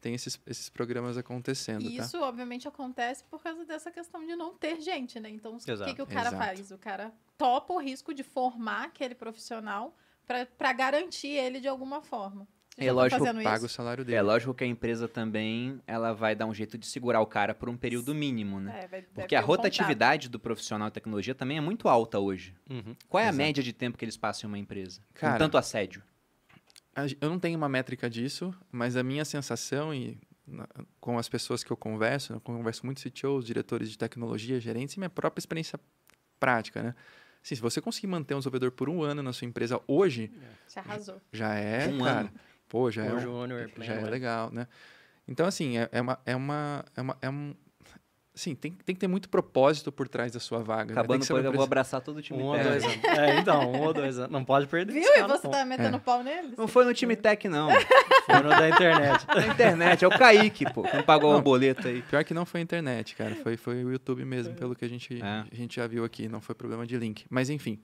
Tem esses, esses programas acontecendo, E tá? isso, obviamente, acontece por causa dessa questão de não ter gente, né? Então, o que, que o cara Exato. faz? O cara topa o risco de formar aquele profissional para garantir ele de alguma forma. É tá lógico, Paga isso? o salário dele. É lógico que a empresa também ela vai dar um jeito de segurar o cara por um período mínimo, né? É, vai- Porque a um rotatividade do profissional de tecnologia também é muito alta hoje. Uhum. Qual é a Exato. média de tempo que eles passam em uma empresa? Cara, com tanto assédio. Eu não tenho uma métrica disso, mas a minha sensação e na- com as pessoas que eu converso, eu converso muito CTOs, diretores de tecnologia, gerentes, e minha própria experiência prática, né? Assim, se você conseguir manter um desenvolvedor por um ano na sua empresa hoje, Você arrasou. já é, Um cara, ano. pô, já é, um- júnior, já é pleno, legal, né? Então, assim, é, é uma, é uma, é uma, é um... Assim, tem, tem que ter muito propósito por trás da sua vaga. né? Acabando o uma programa, eu vou abraçar todo o time Um ou dois anos. É, então, um ou dois anos. Não pode perder. Viu? E você não. tá metendo É. pau neles? Não foi no time tech, não. Foi no da internet. Na internet, é o Kaique, pô. que Não pagou uma boleta aí. Pior que não foi a internet, cara. Foi, foi o YouTube mesmo, pelo que a gente, É. a gente já viu aqui. Não foi problema de link. Mas, enfim.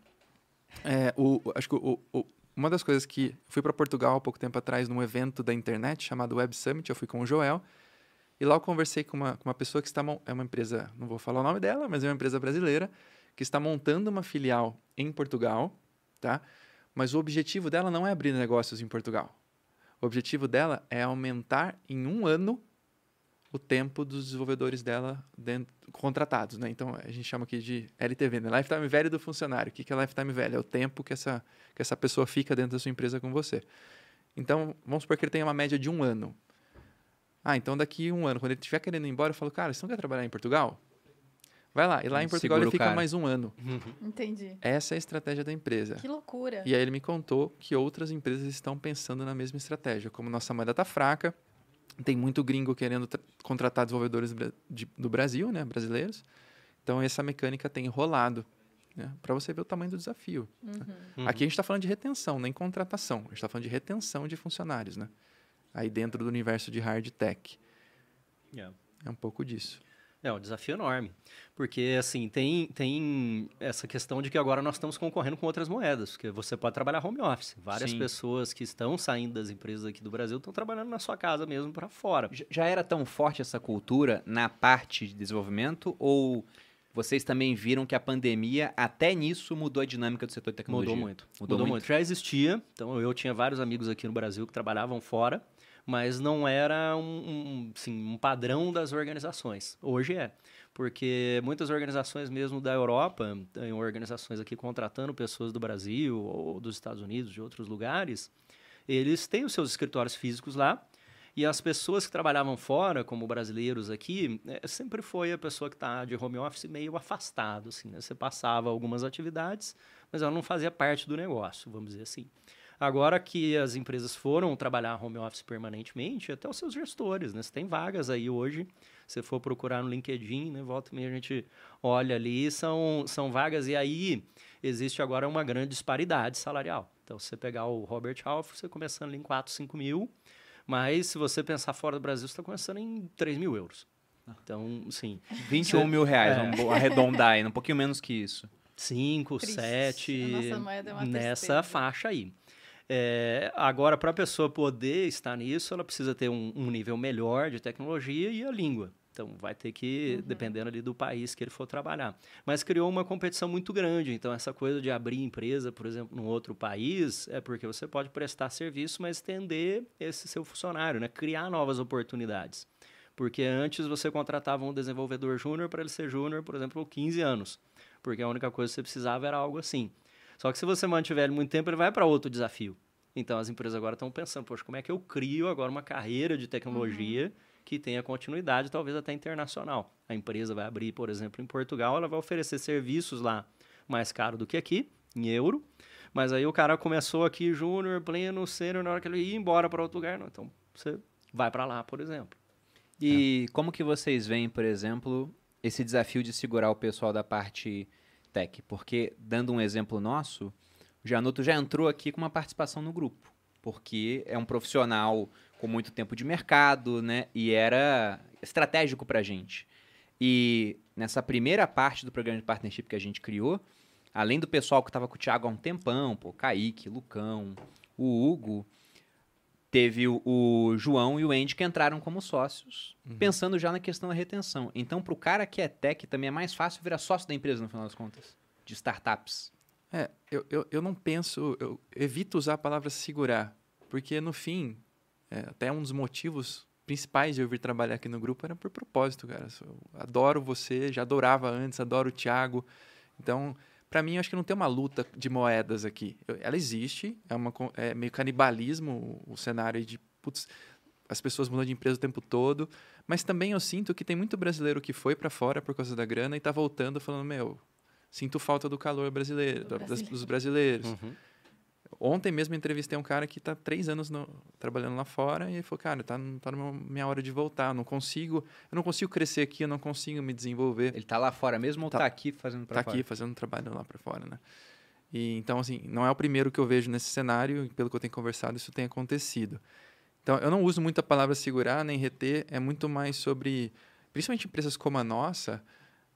É, o, o- acho que o- o- uma das coisas que... Fui para Portugal há pouco tempo atrás, num evento da internet chamado Web Summit. Eu fui com o Joel. E lá eu conversei com uma, com uma pessoa que está... É uma empresa... Não vou falar o nome dela, mas é uma empresa brasileira. Que está montando uma filial em Portugal, tá? Mas o objetivo dela não é abrir negócios em Portugal. O objetivo dela é aumentar em um ano o tempo dos desenvolvedores dela dentro- contratados, né? Então a gente chama aqui de LTV, né? Lifetime Value do funcionário. O que que é Lifetime Value? É o tempo que essa, que essa pessoa fica dentro da sua empresa com você. Então, vamos supor que ele tenha uma média de um ano. Ah, então daqui um ano, quando ele estiver querendo ir embora, eu falo, cara, você não quer trabalhar em Portugal? Vai lá. E lá em Portugal ele fica mais um ano. Entendi. Essa é a estratégia da empresa. Que loucura. E aí ele me contou que outras empresas estão pensando na mesma estratégia. Como nossa moeda está fraca, tem muito gringo querendo tra- contratar desenvolvedores de- do Brasil, né, brasileiros. Então essa mecânica tem rolado, né, para você ver o tamanho do desafio. Uhum. Aqui a gente está falando de retenção, nem contratação. A gente está falando de retenção de funcionários, né? Aí dentro do universo de hard tech. Yeah. É um pouco disso. É um desafio enorme. Porque, assim, tem, tem essa questão de que agora nós estamos concorrendo com outras moedas. Porque você pode trabalhar home office. Várias Sim. pessoas que estão saindo das empresas aqui do Brasil estão trabalhando na sua casa mesmo para fora. Já era tão forte essa cultura na parte de desenvolvimento ou vocês também viram que a pandemia até nisso mudou a dinâmica do setor de tecnologia? Mudou muito. Mudou Mudou, muito? muito. Já existia. Então, eu tinha vários amigos aqui no Brasil que trabalhavam fora, mas não era um, um, assim, um padrão das organizações. Hoje é. Porque muitas organizações mesmo da Europa, tem organizações aqui contratando pessoas do Brasil ou dos Estados Unidos, de outros lugares, eles têm os seus escritórios físicos lá. E as pessoas que trabalhavam fora, como brasileiros aqui, eh, sempre foi a pessoa que está de home office meio afastado. Assim, né? Você passava algumas atividades, mas ela não fazia parte do negócio, vamos dizer assim. Agora que as empresas foram trabalhar home office permanentemente, até os seus gestores, né? Você tem vagas aí hoje, se for procurar no LinkedIn, né? Volta e meia a gente olha ali, são, são vagas, e aí existe agora uma grande disparidade salarial. Então, se você pegar o Robert Half, você começando ali em 4, 5 mil, mas se você pensar fora do Brasil, você está começando em 3 mil euros. Então, sim, 21 mil reais, É. vamos arredondar aí, um pouquinho menos que isso. 5, Triste. 7, A nossa moeda é nessa tristeza. faixa aí. É, agora, para a pessoa poder estar nisso, ela precisa ter um, um nível melhor de tecnologia e a língua. Então, vai ter que, dependendo ali do país que ele for trabalhar. Mas criou uma competição muito grande. Então, essa coisa de abrir empresa, por exemplo, num outro país, é porque você pode prestar serviço, mas estender esse seu funcionário, né? criar novas oportunidades. Porque antes você contratava um desenvolvedor júnior para ele ser júnior, por exemplo, 15 anos. Porque a única coisa que você precisava era algo assim. Só que se você mantiver ele muito tempo, ele vai para outro desafio. Então as empresas agora estão pensando, poxa, como é que eu crio agora uma carreira de tecnologia que tenha continuidade, talvez até internacional. A empresa vai abrir, por exemplo, em Portugal, ela vai oferecer serviços lá mais caro do que aqui, em euro. Mas aí o cara começou aqui júnior, pleno, sênior, na hora que ele ia embora para outro lugar, não. Então você vai para lá, por exemplo. E como que vocês veem, por exemplo, esse desafio de segurar o pessoal da parte tech? Porque, dando um exemplo nosso, o Januto já entrou aqui com uma participação no grupo. Porque é um profissional com muito tempo de mercado, né? E era estratégico pra gente. E nessa primeira parte do programa de partnership que a gente criou, além do pessoal que estava com o Thiago há um tempão, pô, Kaique, Lucão, o Hugo, teve o, o João e o Andy que entraram como sócios, pensando já na questão da retenção. Então, para o cara que é tech, também é mais fácil virar sócio da empresa, no final das contas, de startups. É, eu, eu, eu não penso, eu evito usar a palavra segurar, porque no fim, é, até um dos motivos principais de eu vir trabalhar aqui no grupo era por propósito, cara. Eu adoro você, já adorava antes, adoro o Thiago. Então, para mim, eu acho que não tem uma luta de moedas aqui. Eu- ela existe, é, uma, é meio canibalismo o, o cenário de, putz, as pessoas mudam de empresa o tempo todo, mas também eu sinto que tem muito brasileiro que foi para fora por causa da grana e tá voltando falando, meu, sinto falta do calor brasileiro, Do da- das- brasileiro. dos brasileiros. Uhum. Ontem mesmo entrevistei um cara que está três anos no, trabalhando lá fora e ele falou, cara, tá, tá na minha hora de voltar, eu não consigo, eu não consigo crescer aqui, eu não consigo me desenvolver. Ele está lá fora mesmo ou está tá aqui fazendo para tá fora? Está aqui fazendo trabalho lá para fora, né? E, então, assim, não é o primeiro que eu vejo nesse cenário, e pelo que eu tenho conversado, isso tem acontecido. Então, eu não uso muito a palavra segurar nem reter, é muito mais sobre, principalmente empresas como a nossa,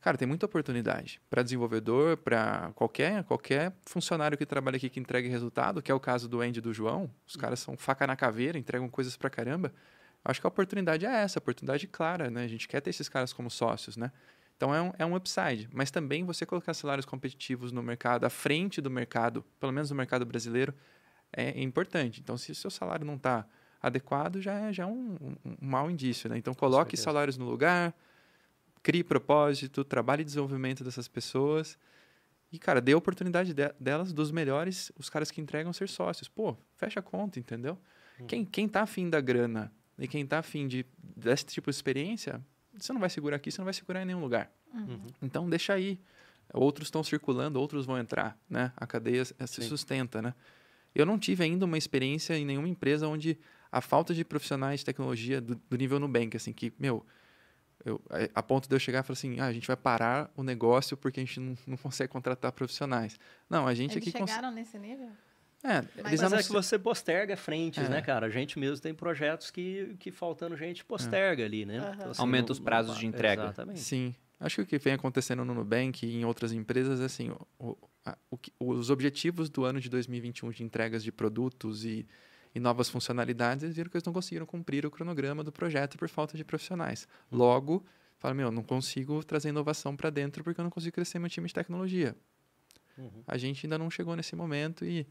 Cara, tem muita oportunidade para desenvolvedor, para qualquer, qualquer funcionário que trabalha aqui que entregue resultado, que é o caso do Andy e do João. Os caras são faca na caveira, entregam coisas para caramba. Acho que a oportunidade é essa, a oportunidade clara, né? A gente quer ter esses caras como sócios, né? Então é um, é um upside. Mas também você colocar salários competitivos no mercado, à frente do mercado, pelo menos no mercado brasileiro, é importante. Então, se o seu salário não está adequado, já é, já é um, um, um mau indício, né? Então, coloque salários no lugar, crie propósito, trabalhe desenvolvimento dessas pessoas. E, cara, dê a oportunidade de, delas, dos melhores, os caras que entregam ser sócios. Pô, fecha a conta, entendeu? Uhum. Quem, quem tá afim da grana e quem tá afim de, desse tipo de experiência, você não vai segurar aqui, você não vai segurar em nenhum lugar. Uhum. Então, deixa aí. Outros estão circulando, outros vão entrar, né? A cadeia se Sim. sustenta, né? Eu não tive ainda uma experiência em nenhuma empresa onde a falta de profissionais de tecnologia do, do nível Nubank, assim, que, meu, eu, a ponto de eu chegar e falar assim, ah, a gente vai parar o negócio porque a gente não, não consegue contratar profissionais. Não, a gente eles aqui... chegaram cons... nesse nível? É, mas, mas é que você posterga frentes, é. né, cara? A gente mesmo tem projetos que, que faltando gente posterga é. ali, né? Uhum. Então, assim, Aumenta os prazos de entrega. Exatamente. Sim. Acho que o que vem acontecendo no Nubank e em outras empresas é assim, o, a, o, os objetivos do ano de 2021 de entregas de produtos e e novas funcionalidades, eles viram que eles não conseguiram cumprir o cronograma do projeto por falta de profissionais. Logo, fala, meu, não consigo trazer inovação para dentro porque eu não consigo crescer meu time de tecnologia. Uhum. A gente ainda não chegou nesse momento e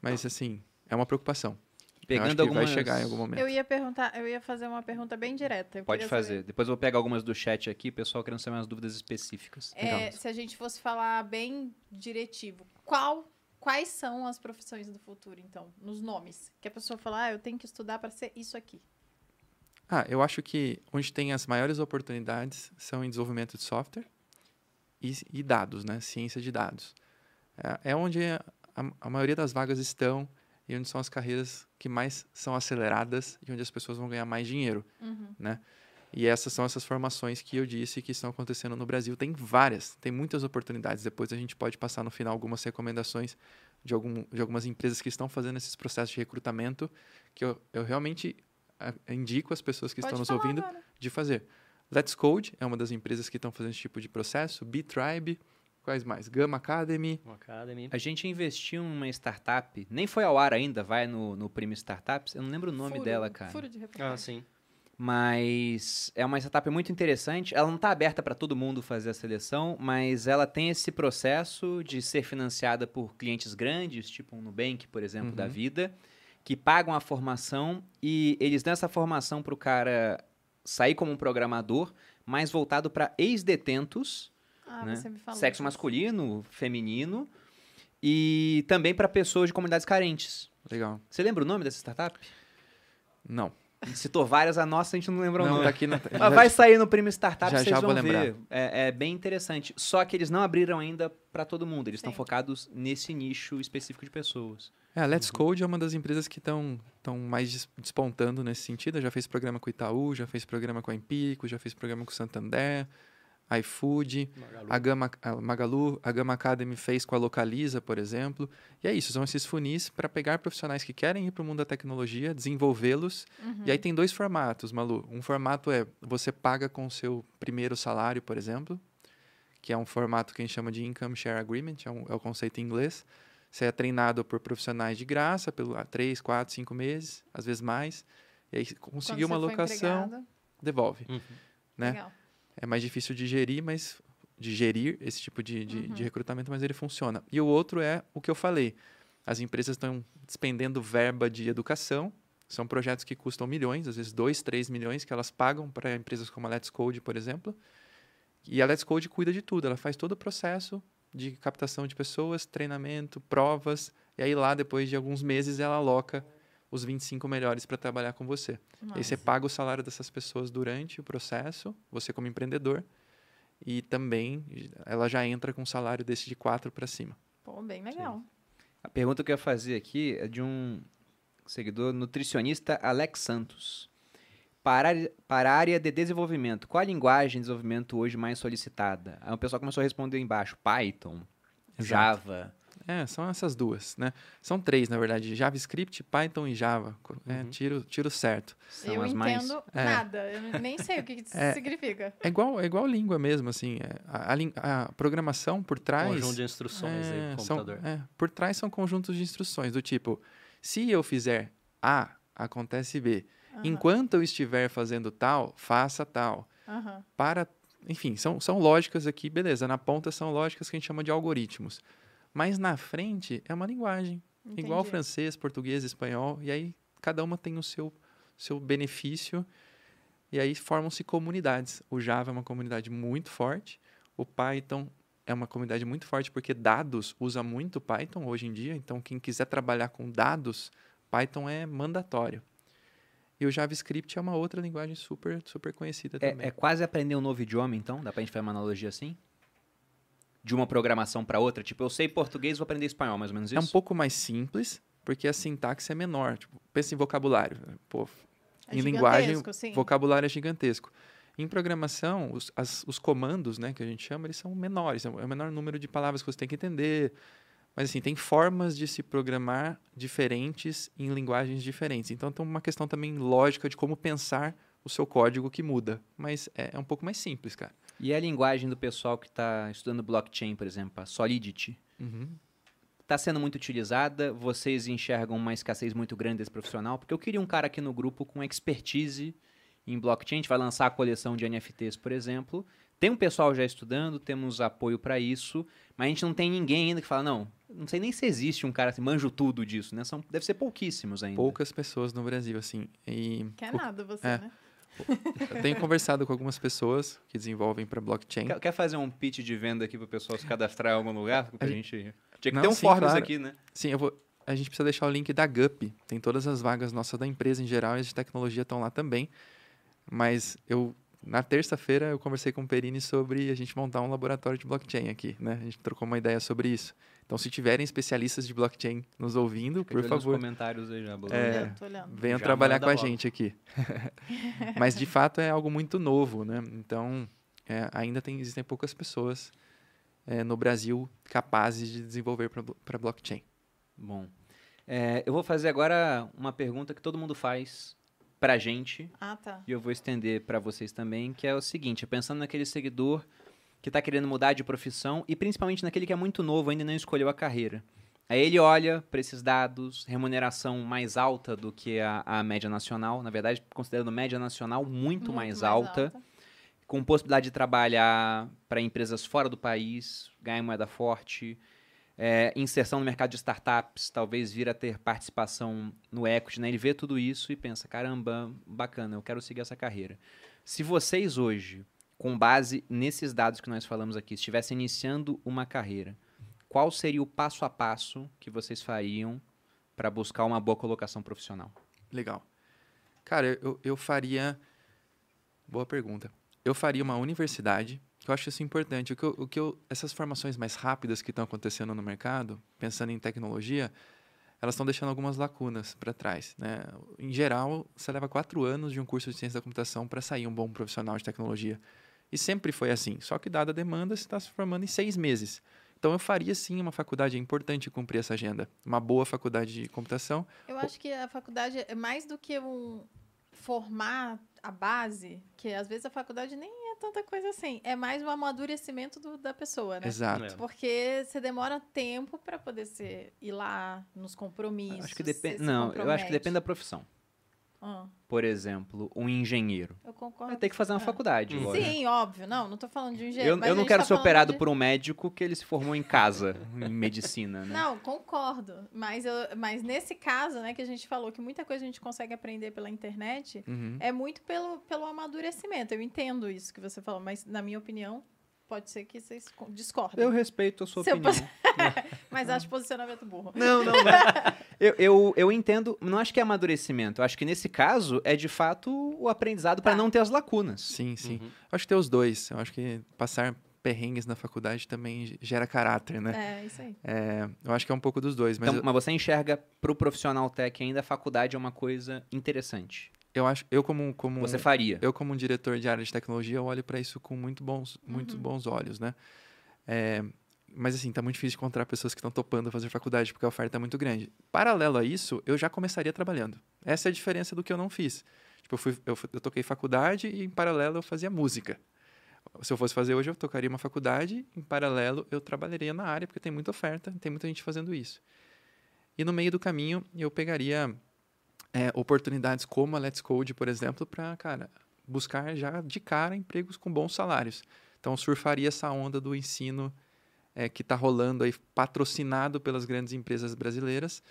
mas assim, é uma preocupação. Pegando algumas... vai chegar em algum momento. Eu ia perguntar, eu ia fazer uma pergunta bem direta. Eu Pode fazer. Saber. Depois eu vou pegar algumas do chat aqui, pessoal querendo saber umas dúvidas específicas. É, se a gente fosse falar bem diretivo, qual Quais são as profissões do futuro, então, nos nomes? Que a pessoa fala, ah, eu tenho que estudar para ser isso aqui. Ah, eu acho que onde tem as maiores oportunidades são em desenvolvimento de software e, e dados, né? Ciência de dados. É, é onde a, a, maioria das vagas estão e onde são as carreiras que mais são aceleradas e onde as pessoas vão ganhar mais dinheiro, uhum. né? E essas são essas formações que eu disse que estão acontecendo no Brasil. Tem várias, tem muitas oportunidades. Depois a gente pode passar no final algumas recomendações de, algum, de algumas empresas que estão fazendo esses processos de recrutamento, que eu, eu realmente indico as pessoas que pode estão nos ouvindo agora. de fazer. Let's Code é uma das empresas que estão fazendo esse tipo de processo. B-Tribe, quais mais? Gamma Academy. Academy. A gente investiu em uma startup, nem foi ao ar ainda, vai no, no Prêmio Startups. Eu não lembro o nome furo, dela, cara. Furo de reportagem. Ah, sim. Mas é uma startup muito interessante. Ela não está aberta para todo mundo fazer a seleção, mas ela tem esse processo de ser financiada por clientes grandes, tipo um Nubank, por exemplo, uhum. da vida, que pagam a formação e eles dão essa formação para o cara sair como um programador, mais voltado para ex-detentos, ah, né? sexo disso. masculino, feminino, e também para pessoas de comunidades carentes. Legal. Você lembra o nome dessa startup? Não citou várias, a nossa a gente não lembra o não, nome. Tá aqui na... Mas vai sair no Prêmio Startup, já, vocês já vão vou lembrar. ver. É, é, bem interessante. Só que eles não abriram ainda para todo mundo. Eles estão focados nesse nicho específico de pessoas. É, a Let's uhum. Code é uma das empresas que estão mais despontando nesse sentido. Já fez programa com o Itaú, já fez programa com a Empírico, já fez programa com o Santander iFood, a Gama, a Magalu, a Gama Academy fez com a Localiza, por exemplo. E é isso, são esses funis para pegar profissionais que querem ir para o mundo da tecnologia, desenvolvê-los. Uhum. E aí tem dois formatos, Malu. Um formato é você paga com o seu primeiro salário, por exemplo, que é um formato que a gente chama de Income Share Agreement, é, um, é o conceito em inglês. Você é treinado por profissionais de graça, pelo três, quatro, cinco meses, às vezes mais. E aí conseguiu uma locação, devolve. Uhum. Né? Legal é mais difícil de gerir, mas de gerir esse tipo de, de, uhum. de, recrutamento, mas ele funciona. E o outro é o que eu falei. As empresas estão despendendo verba de educação. São projetos que custam milhões, às vezes 2, 3 milhões, que elas pagam para empresas como a Let's Code, por exemplo. E a Let's Code cuida de tudo. Ela faz todo o processo de captação de pessoas, treinamento, provas. E aí lá, depois de alguns meses, ela aloca os 25 melhores para trabalhar com você. Nossa. Aí você paga o salário dessas pessoas durante o processo, você como empreendedor, e também ela já entra com um salário desse de 4 para cima. Pô, bem legal. Sim. A pergunta que eu ia fazer aqui é de um seguidor nutricionista Alex Santos. Para, a- para a área de desenvolvimento, qual a linguagem de desenvolvimento hoje mais solicitada? Aí o pessoal começou a responder embaixo: Python, Exato. Java. É, são essas duas, né? São três, na verdade. JavaScript, Python e Java. É, Uhum. tiro, tiro certo. São eu as entendo mais. É. nada. Eu nem sei o que isso É. significa. É igual, é igual língua mesmo, assim. é, A, a a programação por trás... Conjunto de instruções aí é, são- computador. é, por trás são conjuntos de instruções, do tipo, se eu fizer A, acontece B. Aham, Enquanto eu estiver fazendo tal, faça tal. aham. Para, enfim, são, são lógicas aqui, beleza. Na ponta são lógicas que a gente chama de algoritmos. Mas na frente é uma linguagem. Igual Entendi. francês, português, espanhol. E aí cada uma tem o seu, seu benefício. E aí formam-se comunidades. O Java é uma comunidade muito forte. O Python é uma comunidade muito forte porque dados usa muito Python hoje em dia. Então quem quiser trabalhar com dados, Python é mandatório. E o JavaScript é uma outra linguagem super, super conhecida também. É, é quase aprender um novo idioma, então? Dá pra gente fazer uma analogia assim? De uma programação pra outra? Tipo, eu sei português, vou aprender espanhol, mais ou menos isso? É um pouco mais simples, porque a sintaxe é menor. Tipo, pensa em vocabulário. Pô, É em linguagem, sim. vocabulário é gigantesco. Em programação, os, as- os comandos, né, que a gente chama, eles são menores. É o menor número de palavras que você tem que entender. Mas, assim, tem formas de se programar diferentes em linguagens diferentes. Então, tem uma questão também lógica de como pensar o seu código que muda. Mas é, é um pouco mais simples, cara. E a linguagem do pessoal que está estudando blockchain, por exemplo, a Solidity, Uhum. está sendo muito utilizada? Vocês enxergam uma escassez muito grande desse profissional? Porque eu queria um cara aqui no grupo com expertise em blockchain. A gente vai lançar a coleção de NFTs, por exemplo. Tem um pessoal já estudando, temos apoio para isso, mas a gente não tem ninguém ainda que fala, não, não sei nem se existe um cara assim, manjo tudo disso, né? São, deve ser pouquíssimos ainda. Poucas pessoas no Brasil, assim. E Que o- nada você, é. né? Eu tenho conversado com algumas pessoas que desenvolvem para blockchain. Quer, quer fazer um pitch de venda aqui para o pessoal se cadastrar em algum lugar? Pra A gente... Tinha que Não, ter um sim, claro. aqui, né? Sim, eu vou. A gente precisa deixar o link da GUP. Tem todas as vagas nossas da empresa em geral e as de tecnologia estão lá também. Mas eu na terça-feira eu conversei com o Perini sobre a gente montar um laboratório de blockchain aqui, né? A gente trocou uma ideia sobre isso. Então, se tiverem especialistas de blockchain nos ouvindo, Fica por favor, comentários aí já. É. Venham Já trabalhar com a logo. gente aqui. Mas de fato é algo muito novo, né? Então é, ainda tem, existem poucas pessoas é, no Brasil capazes de desenvolver para blockchain. Bom, é, eu vou fazer agora uma pergunta que todo mundo faz pra gente Ah, tá. e eu vou estender pra vocês também, que é o seguinte, pensando naquele seguidor que tá querendo mudar de profissão e principalmente naquele que é muito novo, ainda não escolheu a carreira. Aí ele olha para esses dados, remuneração mais alta do que a, a média nacional, na verdade, considerando média nacional muito, mais, alta, com possibilidade de trabalhar para empresas fora do país, ganhar moeda forte, é, inserção no mercado de startups, talvez vir a ter participação no equity, né? Ele vê tudo isso e pensa, caramba, bacana, eu quero seguir essa carreira. Se vocês hoje, com base nesses dados que nós falamos aqui, estivessem iniciando uma carreira, qual seria o passo a passo que vocês fariam para buscar uma boa colocação profissional? Legal. Cara, eu, eu faria. Boa pergunta. Eu faria uma universidade, que eu acho isso importante. O que eu, o que eu- essas formações mais rápidas que estão acontecendo no mercado, pensando em tecnologia, elas estão deixando algumas lacunas para trás. Né? Em geral, você leva quatro anos de um curso de ciência da computação para sair um bom profissional de tecnologia. E sempre foi assim. Só que, dada a demanda, você está se formando em seis meses. Então, eu faria sim uma faculdade. É importante cumprir essa agenda. Uma boa faculdade de computação. Eu acho que a faculdade é mais do que um formar a base, que às vezes a faculdade nem é tanta coisa assim. É mais um amadurecimento do- da pessoa, né? Exato. É. Porque você demora tempo para poder ser, ir lá nos compromissos. acho que depende. Não, eu acho que depende da profissão. Ah, Por exemplo, um engenheiro. eu concordo. Vai ter que fazer uma Ah. faculdade, Sim, lógico. Sim, óbvio. Não, não tô falando de um engenheiro. Eu, mas eu não quero tá ser operado de- por um médico que ele se formou em casa, em medicina, né? Não, concordo. Mas, eu, mas nesse caso, né, que a gente falou que muita coisa a gente consegue aprender pela internet, Uhum. é muito pelo, pelo amadurecimento. Eu entendo isso que você falou, mas na minha opinião, pode ser que vocês co- discordem. Eu respeito a sua Seu opinião. Mas acho posicionamento burro. Não, não, não. Eu, eu, eu entendo, não acho que é amadurecimento. Eu acho que nesse caso é de fato o aprendizado para Tá. não ter as lacunas. Sim, sim. Uhum. Acho que tem os dois. Eu acho que passar perrengues na faculdade também gera caráter, né? É, isso aí. É, eu acho que é um pouco dos dois, mas Então, eu, mas você enxerga pro profissional tech ainda a faculdade é uma coisa interessante. Eu acho, eu como como Você faria. eu como um diretor de área de tecnologia, eu olho para isso com muito bons, muito bons olhos, né? É, mas assim, tá muito difícil de encontrar pessoas que estão topando fazer faculdade porque a oferta é muito grande. Paralelo a isso, eu já começaria trabalhando. Essa é a diferença do que eu não fiz. Tipo, eu, fui, eu, eu toquei faculdade e em paralelo eu fazia música. Se eu fosse fazer hoje, eu tocaria uma faculdade, em paralelo eu trabalharia na área, porque tem muita oferta, tem muita gente fazendo isso. E no meio do caminho, eu pegaria é, oportunidades como a Let's Code, por exemplo, para, cara, buscar já de cara empregos com bons salários. Então, surfaria essa onda do ensino é, que está rolando aí, patrocinado pelas grandes empresas brasileiras,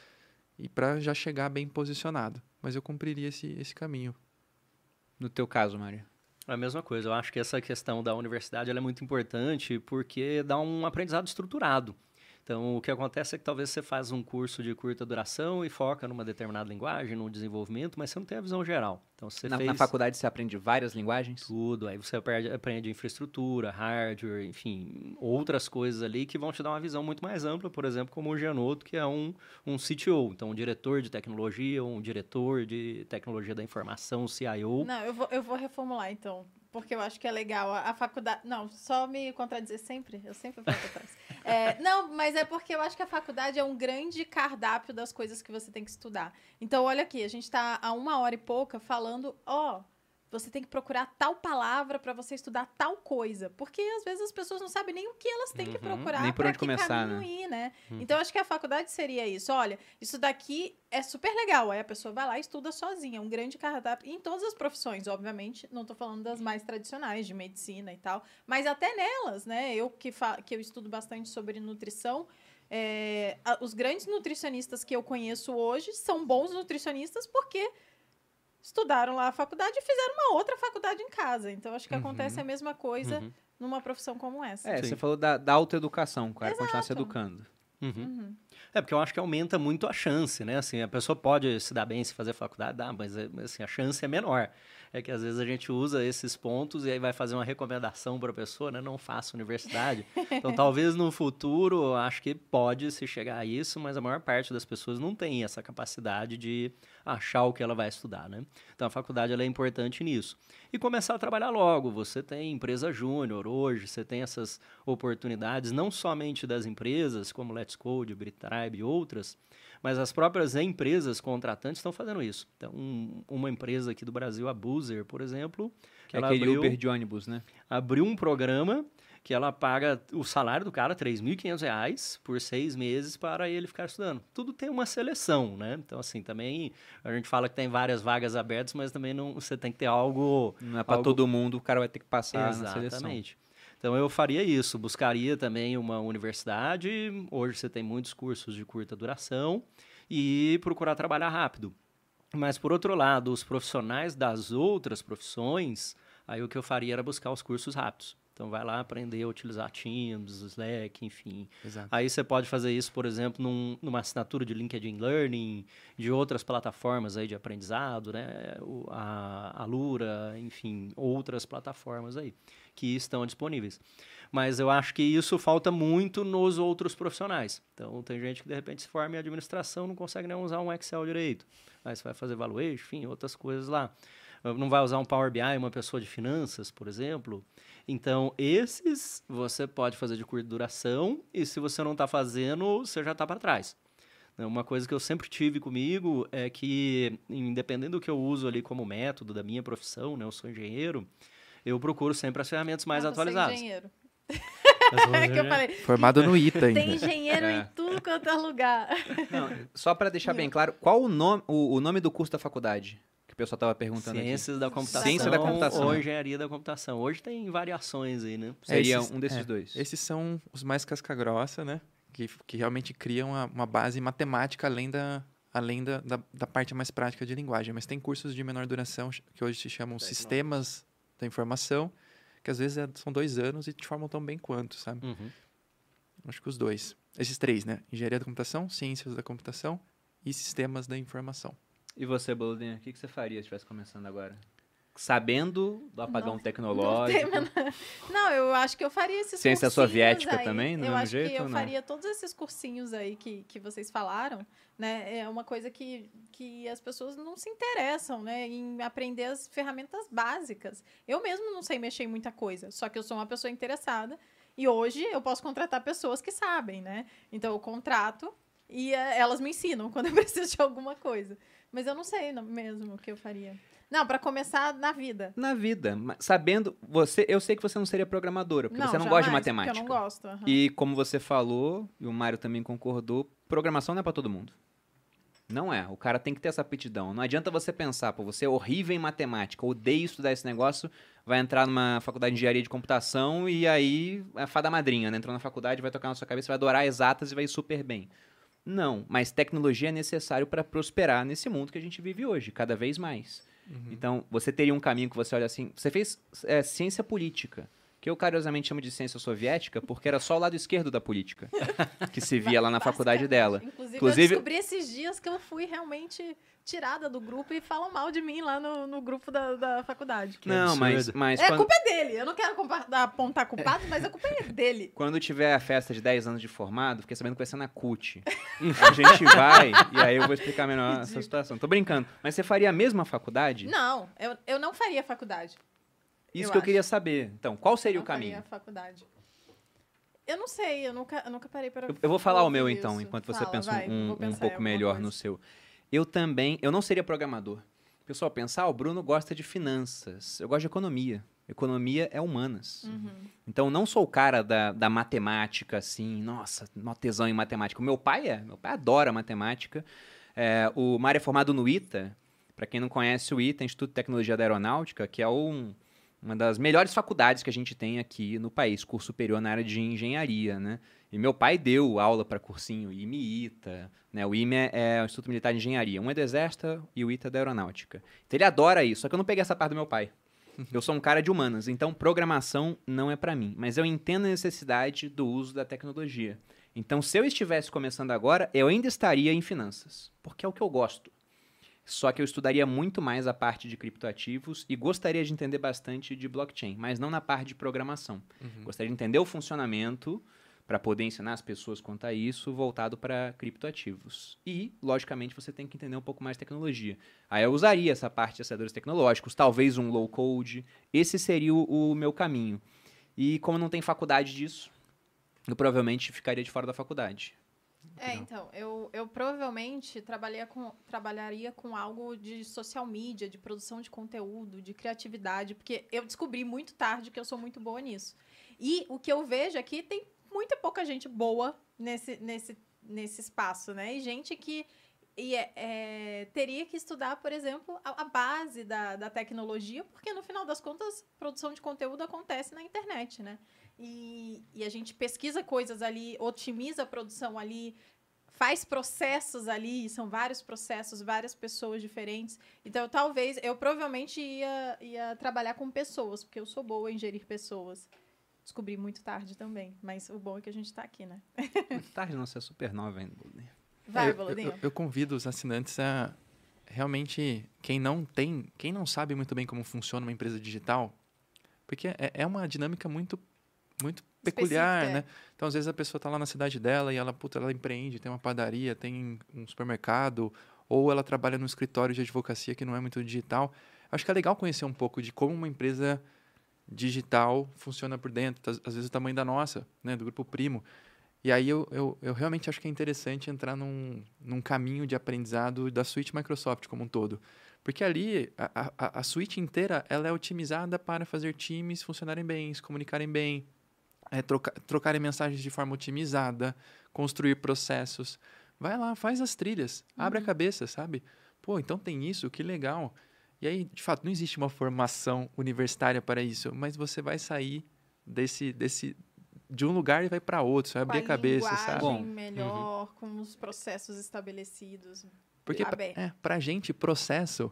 e para já chegar bem posicionado. Mas eu cumpriria esse, esse caminho. No teu caso, Mário. É a mesma coisa. Eu acho que essa questão da universidade ela é muito importante porque dá um aprendizado estruturado. Então, o que acontece é que talvez você faz um curso de curta duração e foca numa determinada linguagem, no desenvolvimento, mas você não tem a visão geral. Então, você Na, fez na faculdade você aprende várias linguagens? tudo, aí você aprende, aprende infraestrutura, hardware, enfim, outras coisas ali que vão te dar uma visão muito mais ampla, por exemplo, como o Gianotto, que é um, um CTO, então um diretor de tecnologia, um diretor de tecnologia da informação, CIO. Não, eu vou, eu vou reformular então. Porque eu acho que é legal. A, a faculdade. Não, só me contradizer sempre. Eu sempre volto atrás. É, não, mas é porque eu acho que a faculdade é um grande cardápio das coisas que você tem que estudar. Então, olha aqui, a gente está há uma hora e pouca falando, ó. Você tem que procurar tal palavra para você estudar tal coisa. Porque às vezes as pessoas não sabem nem o que elas têm que Uhum, procurar nem por pra onde que começar, caminho né? ir, né? Uhum. Então acho que a faculdade seria isso. Olha, isso daqui é super legal. Aí a pessoa vai lá e estuda sozinha. É um grande cardápio em todas as profissões, obviamente. Não tô falando das mais tradicionais, de medicina e tal. Mas até nelas, né? Eu que, que eu estudo bastante sobre nutrição. é, os grandes nutricionistas que eu conheço hoje são bons nutricionistas porque estudaram lá a faculdade e fizeram uma outra faculdade em casa. Então, acho que Uhum. acontece a mesma coisa Uhum. numa profissão como essa. É, Sim. você falou da, da autoeducação, o cara continuar se educando. Uhum. Uhum. É, porque eu acho que aumenta muito a chance, né? Assim, a pessoa pode se dar bem se fazer faculdade, dá, mas assim, a chance é menor. É que às vezes a gente usa esses pontos e aí vai fazer uma recomendação para a pessoa, né? Não faça universidade. Então, talvez no futuro, acho que pode se chegar a isso, mas a maior parte das pessoas não tem essa capacidade de achar o que ela vai estudar, né? Então, a faculdade é importante nisso. E começar a trabalhar logo. Você tem empresa júnior hoje, você tem essas oportunidades, não somente das empresas, como Let's Code, Britribe e outras, mas as próprias empresas contratantes estão fazendo isso. Então, um- uma empresa aqui do Brasil, a Boozer, por exemplo, Que é aquele abriu, Uber de ônibus, né? abriu um programa que ela paga o salário do cara, 3.500 reais por seis meses para ele ficar estudando. Tudo tem uma seleção, né? Então, assim, também a gente fala que tem várias vagas abertas, mas também não, você tem que ter algo Não é pra Algo- todo mundo, o cara vai ter que passar na seleção. Exatamente. Então eu faria isso, buscaria também uma universidade. Hoje você tem muitos cursos de curta duração e procurar trabalhar rápido. Mas por outro lado, os profissionais das outras profissões, aí o que eu faria era buscar os cursos rápidos. Então vai lá aprender a utilizar Teams, Slack, enfim. Exato. Aí você pode fazer isso, por exemplo, num- numa assinatura de LinkedIn Learning, de outras plataformas aí de aprendizado, né? O- a Alura, enfim, outras plataformas aí que estão disponíveis. Mas eu acho que isso falta muito nos outros profissionais. Então, tem gente que de repente se forma em administração não consegue nem usar um Excel direito. Você vai fazer valuation, enfim, outras coisas lá. Não vai usar um Power BI, uma pessoa de finanças, por exemplo. Então, esses você pode fazer de curta duração e se você não está fazendo, você já está para trás. Né, Uma coisa que eu sempre tive comigo é que, independente do que eu uso ali como método da minha profissão, né, eu sou engenheiro, eu procuro sempre as ferramentas mais Ah, você é atualizadas. engenheiro. Eu sou É que eu engenheiro. falei, Formado no ITA ainda. tem engenheiro É. em tudo quanto é lugar. Não, só pra deixar bem claro, qual o nome, o, o nome do curso da faculdade? Que o pessoal tava perguntando Ciências da computação, Ciência da computação. ou engenharia da computação. Hoje tem variações aí, né? aqui. Seria Esses- um desses é, dois. Esses são os mais casca-grossa, né? Que, que realmente criam uma, uma base matemática além, da, além da, da, da parte mais prática de linguagem. Mas tem cursos de menor duração que hoje se chamam sistemas da informação, que às vezes é- são dois anos e te formam tão bem quanto, sabe? Uhum. Acho que os dois. Esses três, né? Engenharia da computação, ciências da computação e sistemas da informação. E você, Boludinha, o que, que você faria se estivesse começando agora? Sabendo do apagão Não tecnológico. tem menor- Não, eu acho que eu faria esses Ciência soviética aí. também, do Eu acho jeito que eu não? faria todos esses cursinhos aí que, que vocês falaram, né? É uma coisa que, que as pessoas não se interessam, né? Em aprender as ferramentas básicas. Eu mesmo não sei mexer em muita coisa, só que eu sou uma pessoa interessada. E hoje eu posso contratar pessoas que sabem, né? Então eu contrato e eh, elas me ensinam quando eu preciso de alguma coisa. Mas eu não sei não- mesmo o que eu faria. Não, para começar na vida. Na vida, sabendo, você, eu sei que você não seria programadora, porque você não gosta de jamais, matemática. Eu não gosto. aham. E como você falou, e o Mário também concordou, programação não é pra todo mundo. Não é. O cara tem que ter essa aptidão. Não adianta você pensar, pô, você é horrível em matemática, odeia estudar esse negócio, vai entrar numa faculdade de engenharia de computação e aí é fada madrinha, né? Entrou na faculdade, vai tocar na sua cabeça, vai adorar exatas e vai ir super bem. Não, mas tecnologia é necessário para prosperar nesse mundo que a gente vive hoje, cada vez mais. Então, você teria um caminho que você olha assim. Você fez é, ciência política, que eu carinhosamente chamo de ciência soviética, porque era só o lado esquerdo da política que se via lá na faculdade dela. Inclusive, Inclusive- eu descobri esses dias que eu fui realmente tirada do grupo e falam mal de mim lá no, no grupo da, da faculdade. Que Não, mas, absurdo. mas É, a quando, culpa é dele. Eu não quero apontar culpado, mas a culpa é dele. quando tiver a festa de 10 anos de formado, fiquei sabendo que vai ser na CUT. a gente vai, e aí eu vou explicar melhor essa situação. Tô brincando. Mas você faria a mesma faculdade? Não, eu, eu não faria faculdade. Isso eu que eu acho. queria saber. Então, qual seria não o caminho? faria faculdade. Eu não sei, eu nunca, eu nunca parei para Eu, eu vou falar o meu então, isso. enquanto você Fala, pensa vai, um, um pensar pouco melhor coisa. no seu. Eu também, eu não seria programador. Pessoal pensa, ah, o Bruno gosta de finanças. Eu gosto de economia. Economia é humanas. Uhum. Então, eu não sou o cara da, da matemática, assim, nossa, mó tesão em matemática. O meu pai é, meu pai adora matemática. É, o Mário é formado no ITA. Para quem não conhece o ITA, Instituto de Tecnologia da Aeronáutica, que é um, uma das melhores faculdades que a gente tem aqui no país, curso superior na área de engenharia, né? E meu pai deu aula para cursinho IME e ITA, né? O IME é, o Instituto Militar de Engenharia, um é do Exército e o ITA é da Aeronáutica. Então ele adora isso, só que eu não peguei essa parte do meu pai. Eu sou um cara de humanas, então programação não é para mim, mas eu entendo a necessidade do uso da tecnologia. Então, se eu estivesse começando agora, eu ainda estaria em finanças, porque é o que eu gosto. Só que eu estudaria muito mais a parte de criptoativos e gostaria de entender bastante de blockchain, mas não na parte de programação. Gostaria de entender o funcionamento para poder ensinar as pessoas quanto a isso, voltado para criptoativos. E, logicamente, você tem que entender um pouco mais de tecnologia. Aí eu usaria essa parte de aceleradores tecnológicos, talvez um low code. Esse seria o, o meu caminho. E como não tem faculdade disso, eu provavelmente ficaria de fora da faculdade. É, então, eu, eu provavelmente trabalharia com, trabalharia com algo de social media, de produção de conteúdo, de criatividade, porque eu descobri muito tarde que eu sou muito boa nisso. E o que eu vejo aqui tem muita pouca gente boa nesse, nesse, nesse espaço, né? E gente que e é- é, teria que estudar, por exemplo, a, a base da, da tecnologia, porque no final das contas, produção de conteúdo acontece na internet, né? E, e a gente pesquisa coisas ali, otimiza a produção ali, faz processos ali, são vários processos, várias pessoas diferentes. Então, talvez, eu provavelmente ia, ia trabalhar com pessoas, porque eu sou boa em gerir pessoas. Descobri muito tarde também, mas o bom é que a gente tá aqui, né? Muito tarde, não, você é super nova ainda. Boludinho. Vai, É, eu, Boludinho. eu, eu convido os assinantes a realmente quem não tem, quem não sabe muito bem como funciona uma empresa digital, porque é, é uma dinâmica muito muito peculiar, Específica, né? Então às vezes a pessoa tá lá na cidade dela e ela, puta, ela empreende, tem uma padaria, tem um supermercado, ou ela trabalha no escritório de advocacia que não é muito digital. Acho que é legal conhecer um pouco de como uma empresa digital funciona por dentro, às às vezes o tamanho da nossa, né, do grupo Primo. E aí eu, eu, eu realmente acho que é interessante entrar num, num caminho de aprendizado da suíte Microsoft como um todo. Porque ali, a, a, a suíte inteira, ela é otimizada para fazer times funcionarem bem, se comunicarem bem, é, troca, trocarem mensagens de forma otimizada, construir processos. Vai lá, faz as trilhas, abre a cabeça, sabe? Pô, então tem isso, que legal. E aí, de fato, não existe uma formação universitária para isso, mas você vai sair desse, desse de um lugar e vai para outro, você vai Com abrir a cabeça, sabe? Bom, melhor, com os processos estabelecidos. Porque pra, bem. é, pra gente, processo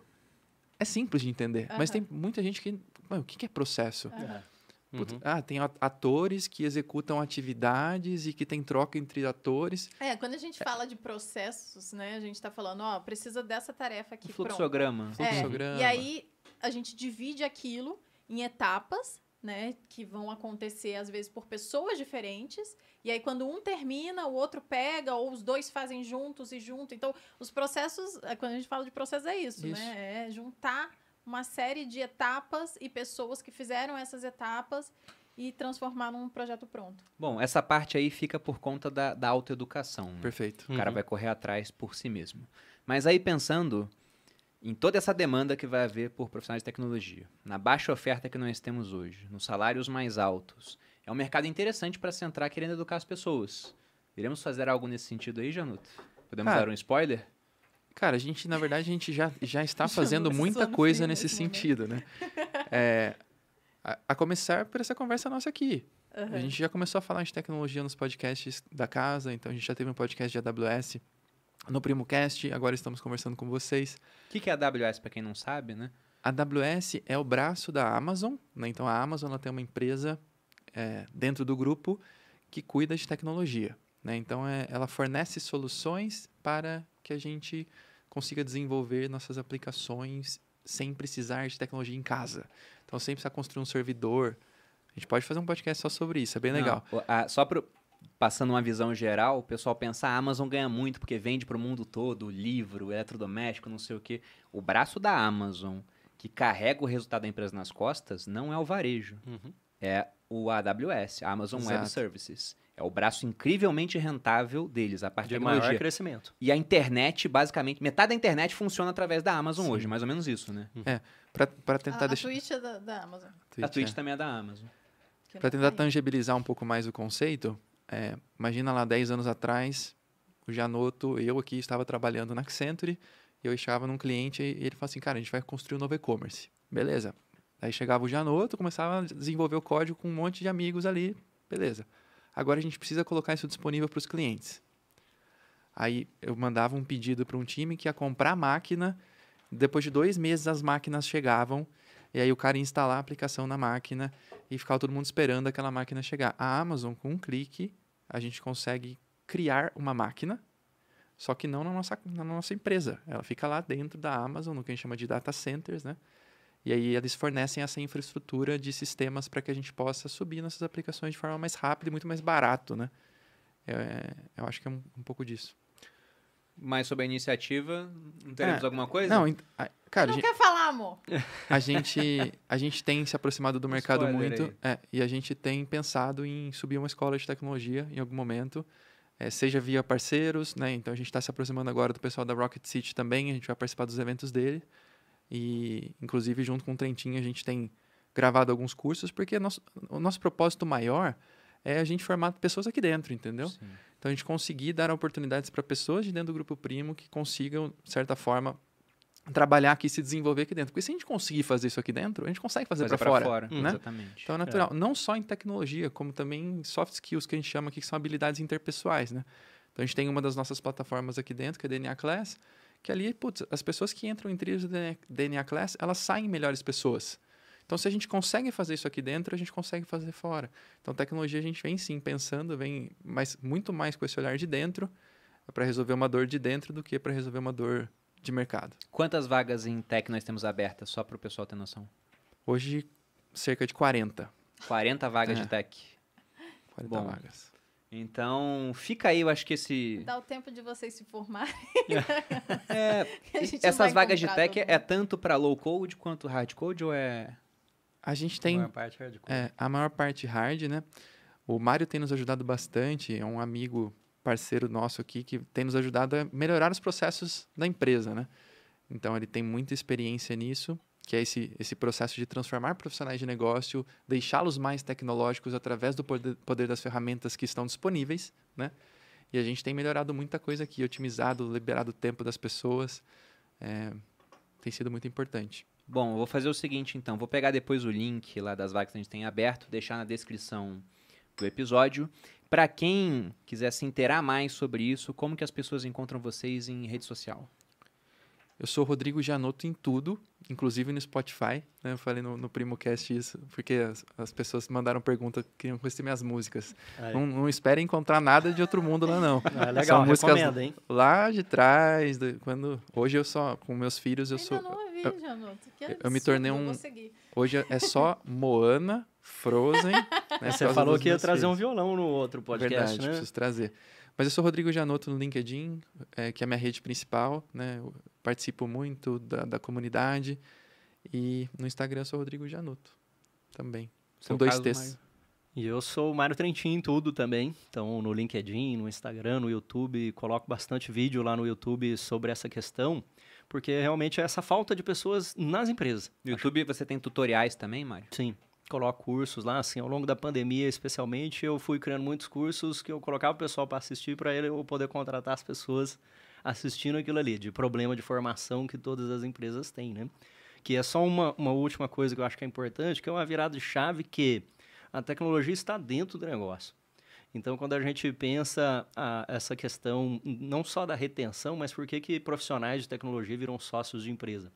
é simples de entender. Mas Aham. tem muita gente que. "Mano, o que que é processo? Aham. Putz, Uhum. Ah, tem atores que executam atividades e que tem troca entre atores. É, quando a gente fala de processos, né, a gente tá falando, ó, precisa dessa tarefa aqui, Um pronto. fluxograma. É, Fluxograma. e aí, a gente divide aquilo em etapas, né? Que vão acontecer, às vezes, por pessoas diferentes. E aí, quando um termina, o outro pega, ou os dois fazem juntos e junto. Então, os processos, é, quando a gente fala de processo, é isso, Isso. né? É juntar uma série de etapas e pessoas que fizeram essas etapas e transformar num projeto pronto. Bom, essa parte aí fica por conta da, da autoeducação. né? Perfeito. O cara Uhum. vai correr atrás por si mesmo. Mas aí pensando em toda essa demanda que vai haver por profissionais de tecnologia, na baixa oferta que nós temos hoje, nos salários mais altos, é um mercado interessante para se entrar querendo educar as pessoas. Iremos fazer algo nesse sentido aí, Januto? Podemos Cara, dar um spoiler? Cara, a gente, na verdade, a gente já, já está fazendo muita suando coisa nesse sentido, né? É, a, a começar por essa conversa nossa aqui. Aham. A gente já começou a falar de tecnologia nos podcasts da casa, então a gente já teve um podcast de AWS no PrimoCast, agora estamos conversando com vocês. O que que é a AWS, para quem não sabe, né? A AWS é o braço da Amazon, né? então a Amazon ela tem uma empresa é, dentro do grupo que cuida de tecnologia. Né? Então é, ela fornece soluções para que a gente consiga desenvolver nossas aplicações sem precisar de tecnologia em casa. Então sem precisar construir um servidor. A gente pode fazer um podcast só sobre isso, é bem legal. Não, o- a- só pro, passando uma visão geral, o pessoal pensa a Amazon ganha muito porque vende para o mundo todo, livro, eletrodoméstico, não sei o quê. O braço da Amazon, que carrega o resultado da empresa nas costas, não é o varejo. Uhum. É o AWS, Amazon Web Exato. Services. É o braço incrivelmente rentável deles, a parte de maior crescimento. E a internet, basicamente, metade da internet funciona através da Amazon hoje, mais ou menos isso, né? Para A, tentar a deixar. Twitch é da, da Amazon. a Twitch é. também é da Amazon. Para tentar tangibilizar um pouco mais o conceito, é, imagina lá 10 anos atrás, o Janoto, eu aqui estava trabalhando na Accenture, e eu estava num cliente e ele falou assim, cara, a gente vai construir um novo e-commerce. Beleza. Aí chegava o Janoto, começava a desenvolver o código com um monte de amigos ali, beleza. Agora a gente precisa colocar isso disponível para os clientes. Aí eu mandava um pedido para um time que ia comprar a máquina, depois de dois meses as máquinas chegavam, e aí o cara ia instalar a aplicação na máquina, e ficava todo mundo esperando aquela máquina chegar. A Amazon, com um clique, a gente consegue criar uma máquina, só que não na nossa, na nossa empresa. Ela fica lá dentro da Amazon, no que a gente chama de data centers, né? E aí eles fornecem essa infraestrutura de sistemas para que a gente possa subir nossas aplicações de forma mais rápida e muito mais barato, né? É, eu acho que é um, um pouco disso. Mas sobre a iniciativa, não teremos É, alguma coisa? Não, a- cara, a Não gente, quer falar, amor? a gente, a gente tem se aproximado do Um mercado muito é, e a gente tem pensado em subir uma escola de tecnologia em algum momento, é, seja via parceiros, né? Então a gente está se aproximando agora do pessoal da Rocket City também, a gente vai participar dos eventos dele e, inclusive, junto com o Trentinho a gente tem gravado alguns cursos porque nosso, o nosso propósito maior é a gente formar pessoas aqui dentro, entendeu? Sim. Então a gente conseguir dar oportunidades para pessoas de dentro do grupo primo que consigam, de certa forma, trabalhar aqui e se desenvolver aqui dentro. Porque se a gente conseguir fazer isso aqui dentro, a gente consegue fazer Fazer para fora. fora, né? exatamente. Então é natural. Não só em tecnologia, como também em soft skills, que a gente chama aqui, que são habilidades interpessoais. Né? Então a gente tem uma das nossas plataformas aqui dentro, que é a DNA Class, que ali, putz, as pessoas que entram em trilhos do DNA DNA Class, elas saem melhores pessoas. Então, se a gente consegue fazer isso aqui dentro, a gente consegue fazer fora. Então, tecnologia a gente vem sim pensando, vem mais, muito mais com esse olhar de dentro, para resolver uma dor de dentro do que para resolver uma dor de mercado. Quantas vagas em tech nós temos abertas, só para o pessoal ter noção? Hoje, cerca de 40. 40 vagas É. de tech. 40 Bom. vagas. Então, fica aí, eu acho que esse... Dá o tempo de vocês se formarem. É, A essas vagas de tech é tanto para low code quanto hard code ou é... A gente A tem maior parte é hardcore. É, a maior parte hard, né? O Mário tem nos ajudado bastante, é um amigo parceiro nosso aqui que tem nos ajudado a melhorar os processos da empresa, né? Então ele tem muita experiência nisso, que é esse, esse processo de transformar profissionais de negócio, deixá-los mais tecnológicos através do poder, poder das ferramentas que estão disponíveis, né? E a gente tem melhorado muita coisa aqui, otimizado, liberado o tempo das pessoas. É, tem sido muito importante. Bom, vou fazer o seguinte então, vou pegar depois o link lá das vagas que a gente tem aberto, deixar na descrição do episódio. Para quem quiser se inteirar mais sobre isso, como que as pessoas encontram vocês em rede social? Eu sou Rodrigo Janotto em tudo, inclusive no Spotify. né? Eu falei no, no PrimoCast isso, porque as, as pessoas mandaram pergunta, queriam conhecer minhas músicas. Não, não esperem encontrar nada de outro mundo lá, não. Ah, legal, São músicas recomendo, hein? Lá de trás, do- quando hoje eu só, com meus filhos, eu Ainda sou... não ouvi vi, Eu- Janoto. Que eu me absurdo, tornei eu um-. Hoje é só Moana, Frozen. né, Você falou que ia trazer um filhos. violão no outro podcast, Verdade, né? preciso trazer. Mas eu sou Rodrigo Janotto no LinkedIn, é, que é a minha rede principal, né? Eu participo muito da, da comunidade. E no Instagram eu sou Rodrigo Janotto também. Com dois T's. E eu sou o Mário Trentin em tudo também. Então, no LinkedIn, no Instagram, no YouTube, coloco bastante vídeo lá no YouTube sobre essa questão, porque realmente é essa falta de pessoas nas empresas. No YouTube você tem tutoriais também, Mário? Sim, coloco cursos lá, assim, ao longo da pandemia, especialmente, eu fui criando muitos cursos que eu colocava o pessoal para assistir para ele eu poder contratar as pessoas assistindo aquilo ali, de problema de formação que todas as empresas têm, né? Que é só uma, uma última coisa que eu acho que é importante, que é uma virada de chave que a tecnologia está dentro do negócio. Então, quando a gente pensa a, essa questão não só da retenção, mas por que, que profissionais de tecnologia viram sócios de empresa?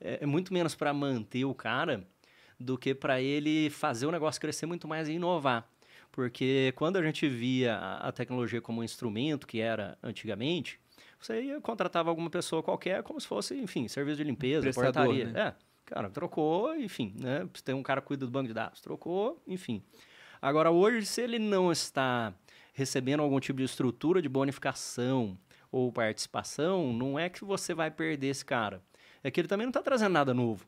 É, é muito menos para manter o cara do que para ele fazer o negócio crescer muito mais e inovar. Porque quando a gente via a, tecnologia como um instrumento, que era antigamente, você ia, contratava alguma pessoa qualquer como se fosse, enfim, serviço de limpeza, Prestador, portaria. né? É, cara, trocou, enfim, né? Tem um cara que cuida do banco de dados, trocou, enfim. Agora, hoje, se ele não está recebendo algum tipo de estrutura de bonificação ou participação, não é que você vai perder esse cara. É que ele também não está trazendo nada novo.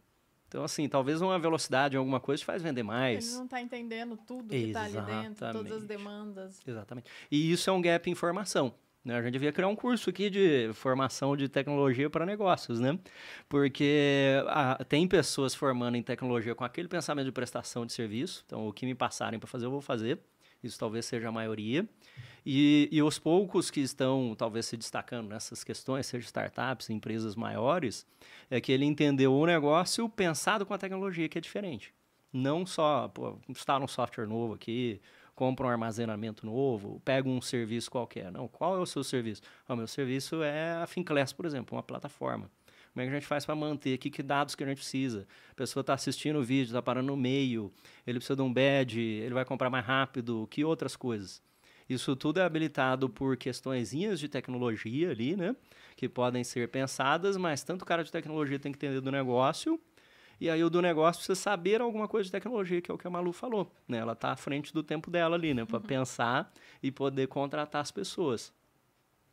Então, assim, talvez uma velocidade em alguma coisa te faz vender Ele mais. não está entendendo tudo que está ali dentro, todas as demandas. Exatamente. E isso é um gap em formação. Né? A gente devia criar um curso aqui de formação de tecnologia para negócios, né? Porque ah, tem pessoas formando em tecnologia com aquele pensamento de prestação de serviço. Então, o que me passarem para fazer, eu vou fazer. Isso talvez seja a maioria. E, e os poucos que estão, talvez, se destacando nessas questões, seja startups, empresas maiores, é que ele entendeu o negócio pensado com a tecnologia, que é diferente. Não só, pô, instala um software novo aqui, compra um armazenamento novo, pega um serviço qualquer. Não, qual é o seu serviço? O meu serviço é a Finclass, por exemplo, uma plataforma. Como é que a gente faz para manter? Que, que dados que a gente precisa? A pessoa está assistindo o vídeo, está parando no meio, ele precisa de um badge, ele vai comprar mais rápido, que outras coisas? Isso tudo é habilitado por questõezinhas de tecnologia ali, né? Que podem ser pensadas, mas tanto o cara de tecnologia tem que entender do negócio, e aí o do negócio precisa saber alguma coisa de tecnologia, que é o que a Malu falou. Né? Ela está à frente do tempo dela ali, né? Para pensar e poder contratar as pessoas.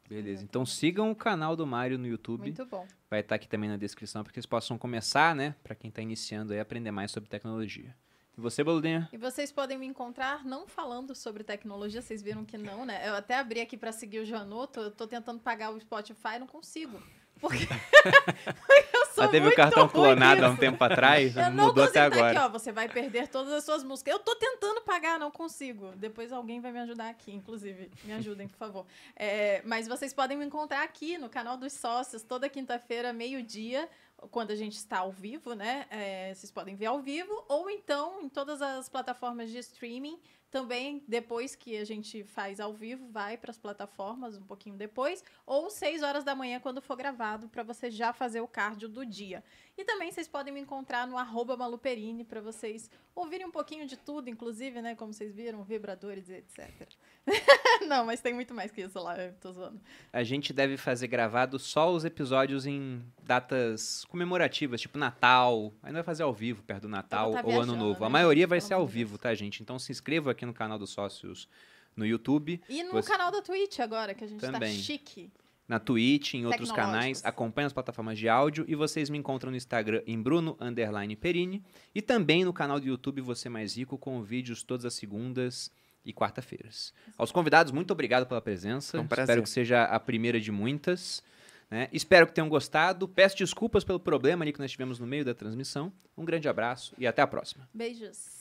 Beleza. Então sigam o canal do Mário no YouTube. Muito bom. Vai estar aqui também na descrição para que vocês possam começar, né? Para quem está iniciando aí, aprender mais sobre tecnologia. E você, Boludinha? E vocês podem me encontrar não falando sobre tecnologia, vocês viram que não, né? Eu até abri aqui para seguir o Janoto, eu tô tentando pagar o Spotify, não consigo. Porque sou Ela teve o cartão clonado há um tempo atrás, Eu não mudou até tá agora. Aqui, ó, você vai perder todas as suas músicas. Eu tô tentando pagar, não consigo. Depois alguém vai me ajudar aqui, inclusive. Me ajudem, por favor. É, mas vocês podem me encontrar aqui no canal dos sócios, toda quinta-feira, meio-dia, quando a gente está ao vivo, né? É, vocês podem ver ao vivo, ou então em todas as plataformas de streaming. Também, depois que a gente faz ao vivo, vai para as plataformas um pouquinho depois, ou 6 horas da manhã, quando for gravado, para você já fazer o cardio do dia. E também vocês podem me encontrar no arroba maluperini para vocês ouvirem um pouquinho de tudo, inclusive, né? Como vocês viram, vibradores e etc. Não, mas tem muito mais que isso lá, eu tô zoando. A gente deve fazer gravado só os episódios em datas comemorativas, tipo Natal. Aí não vai fazer ao vivo, perto do Natal tá ou Ano Novo. A né, maioria gente? vai Pelo ser ao vivo, tá, gente? Então se inscreva aqui no canal dos sócios no YouTube, E no Você- canal da Twitch agora, que a gente Também. tá chique. Na Twitch, em outros canais. Acompanhe as plataformas de áudio e vocês me encontram no Instagram em Bruno Underline Perini e também no canal do YouTube Você Mais Rico com vídeos todas as segundas e quarta-feiras. Aos convidados, muito obrigado pela presença. Foi um prazer. Espero que seja a primeira de muitas. né? Espero que tenham gostado. Peço desculpas pelo problema ali que nós tivemos no meio da transmissão. Um grande abraço e até a próxima. Beijos.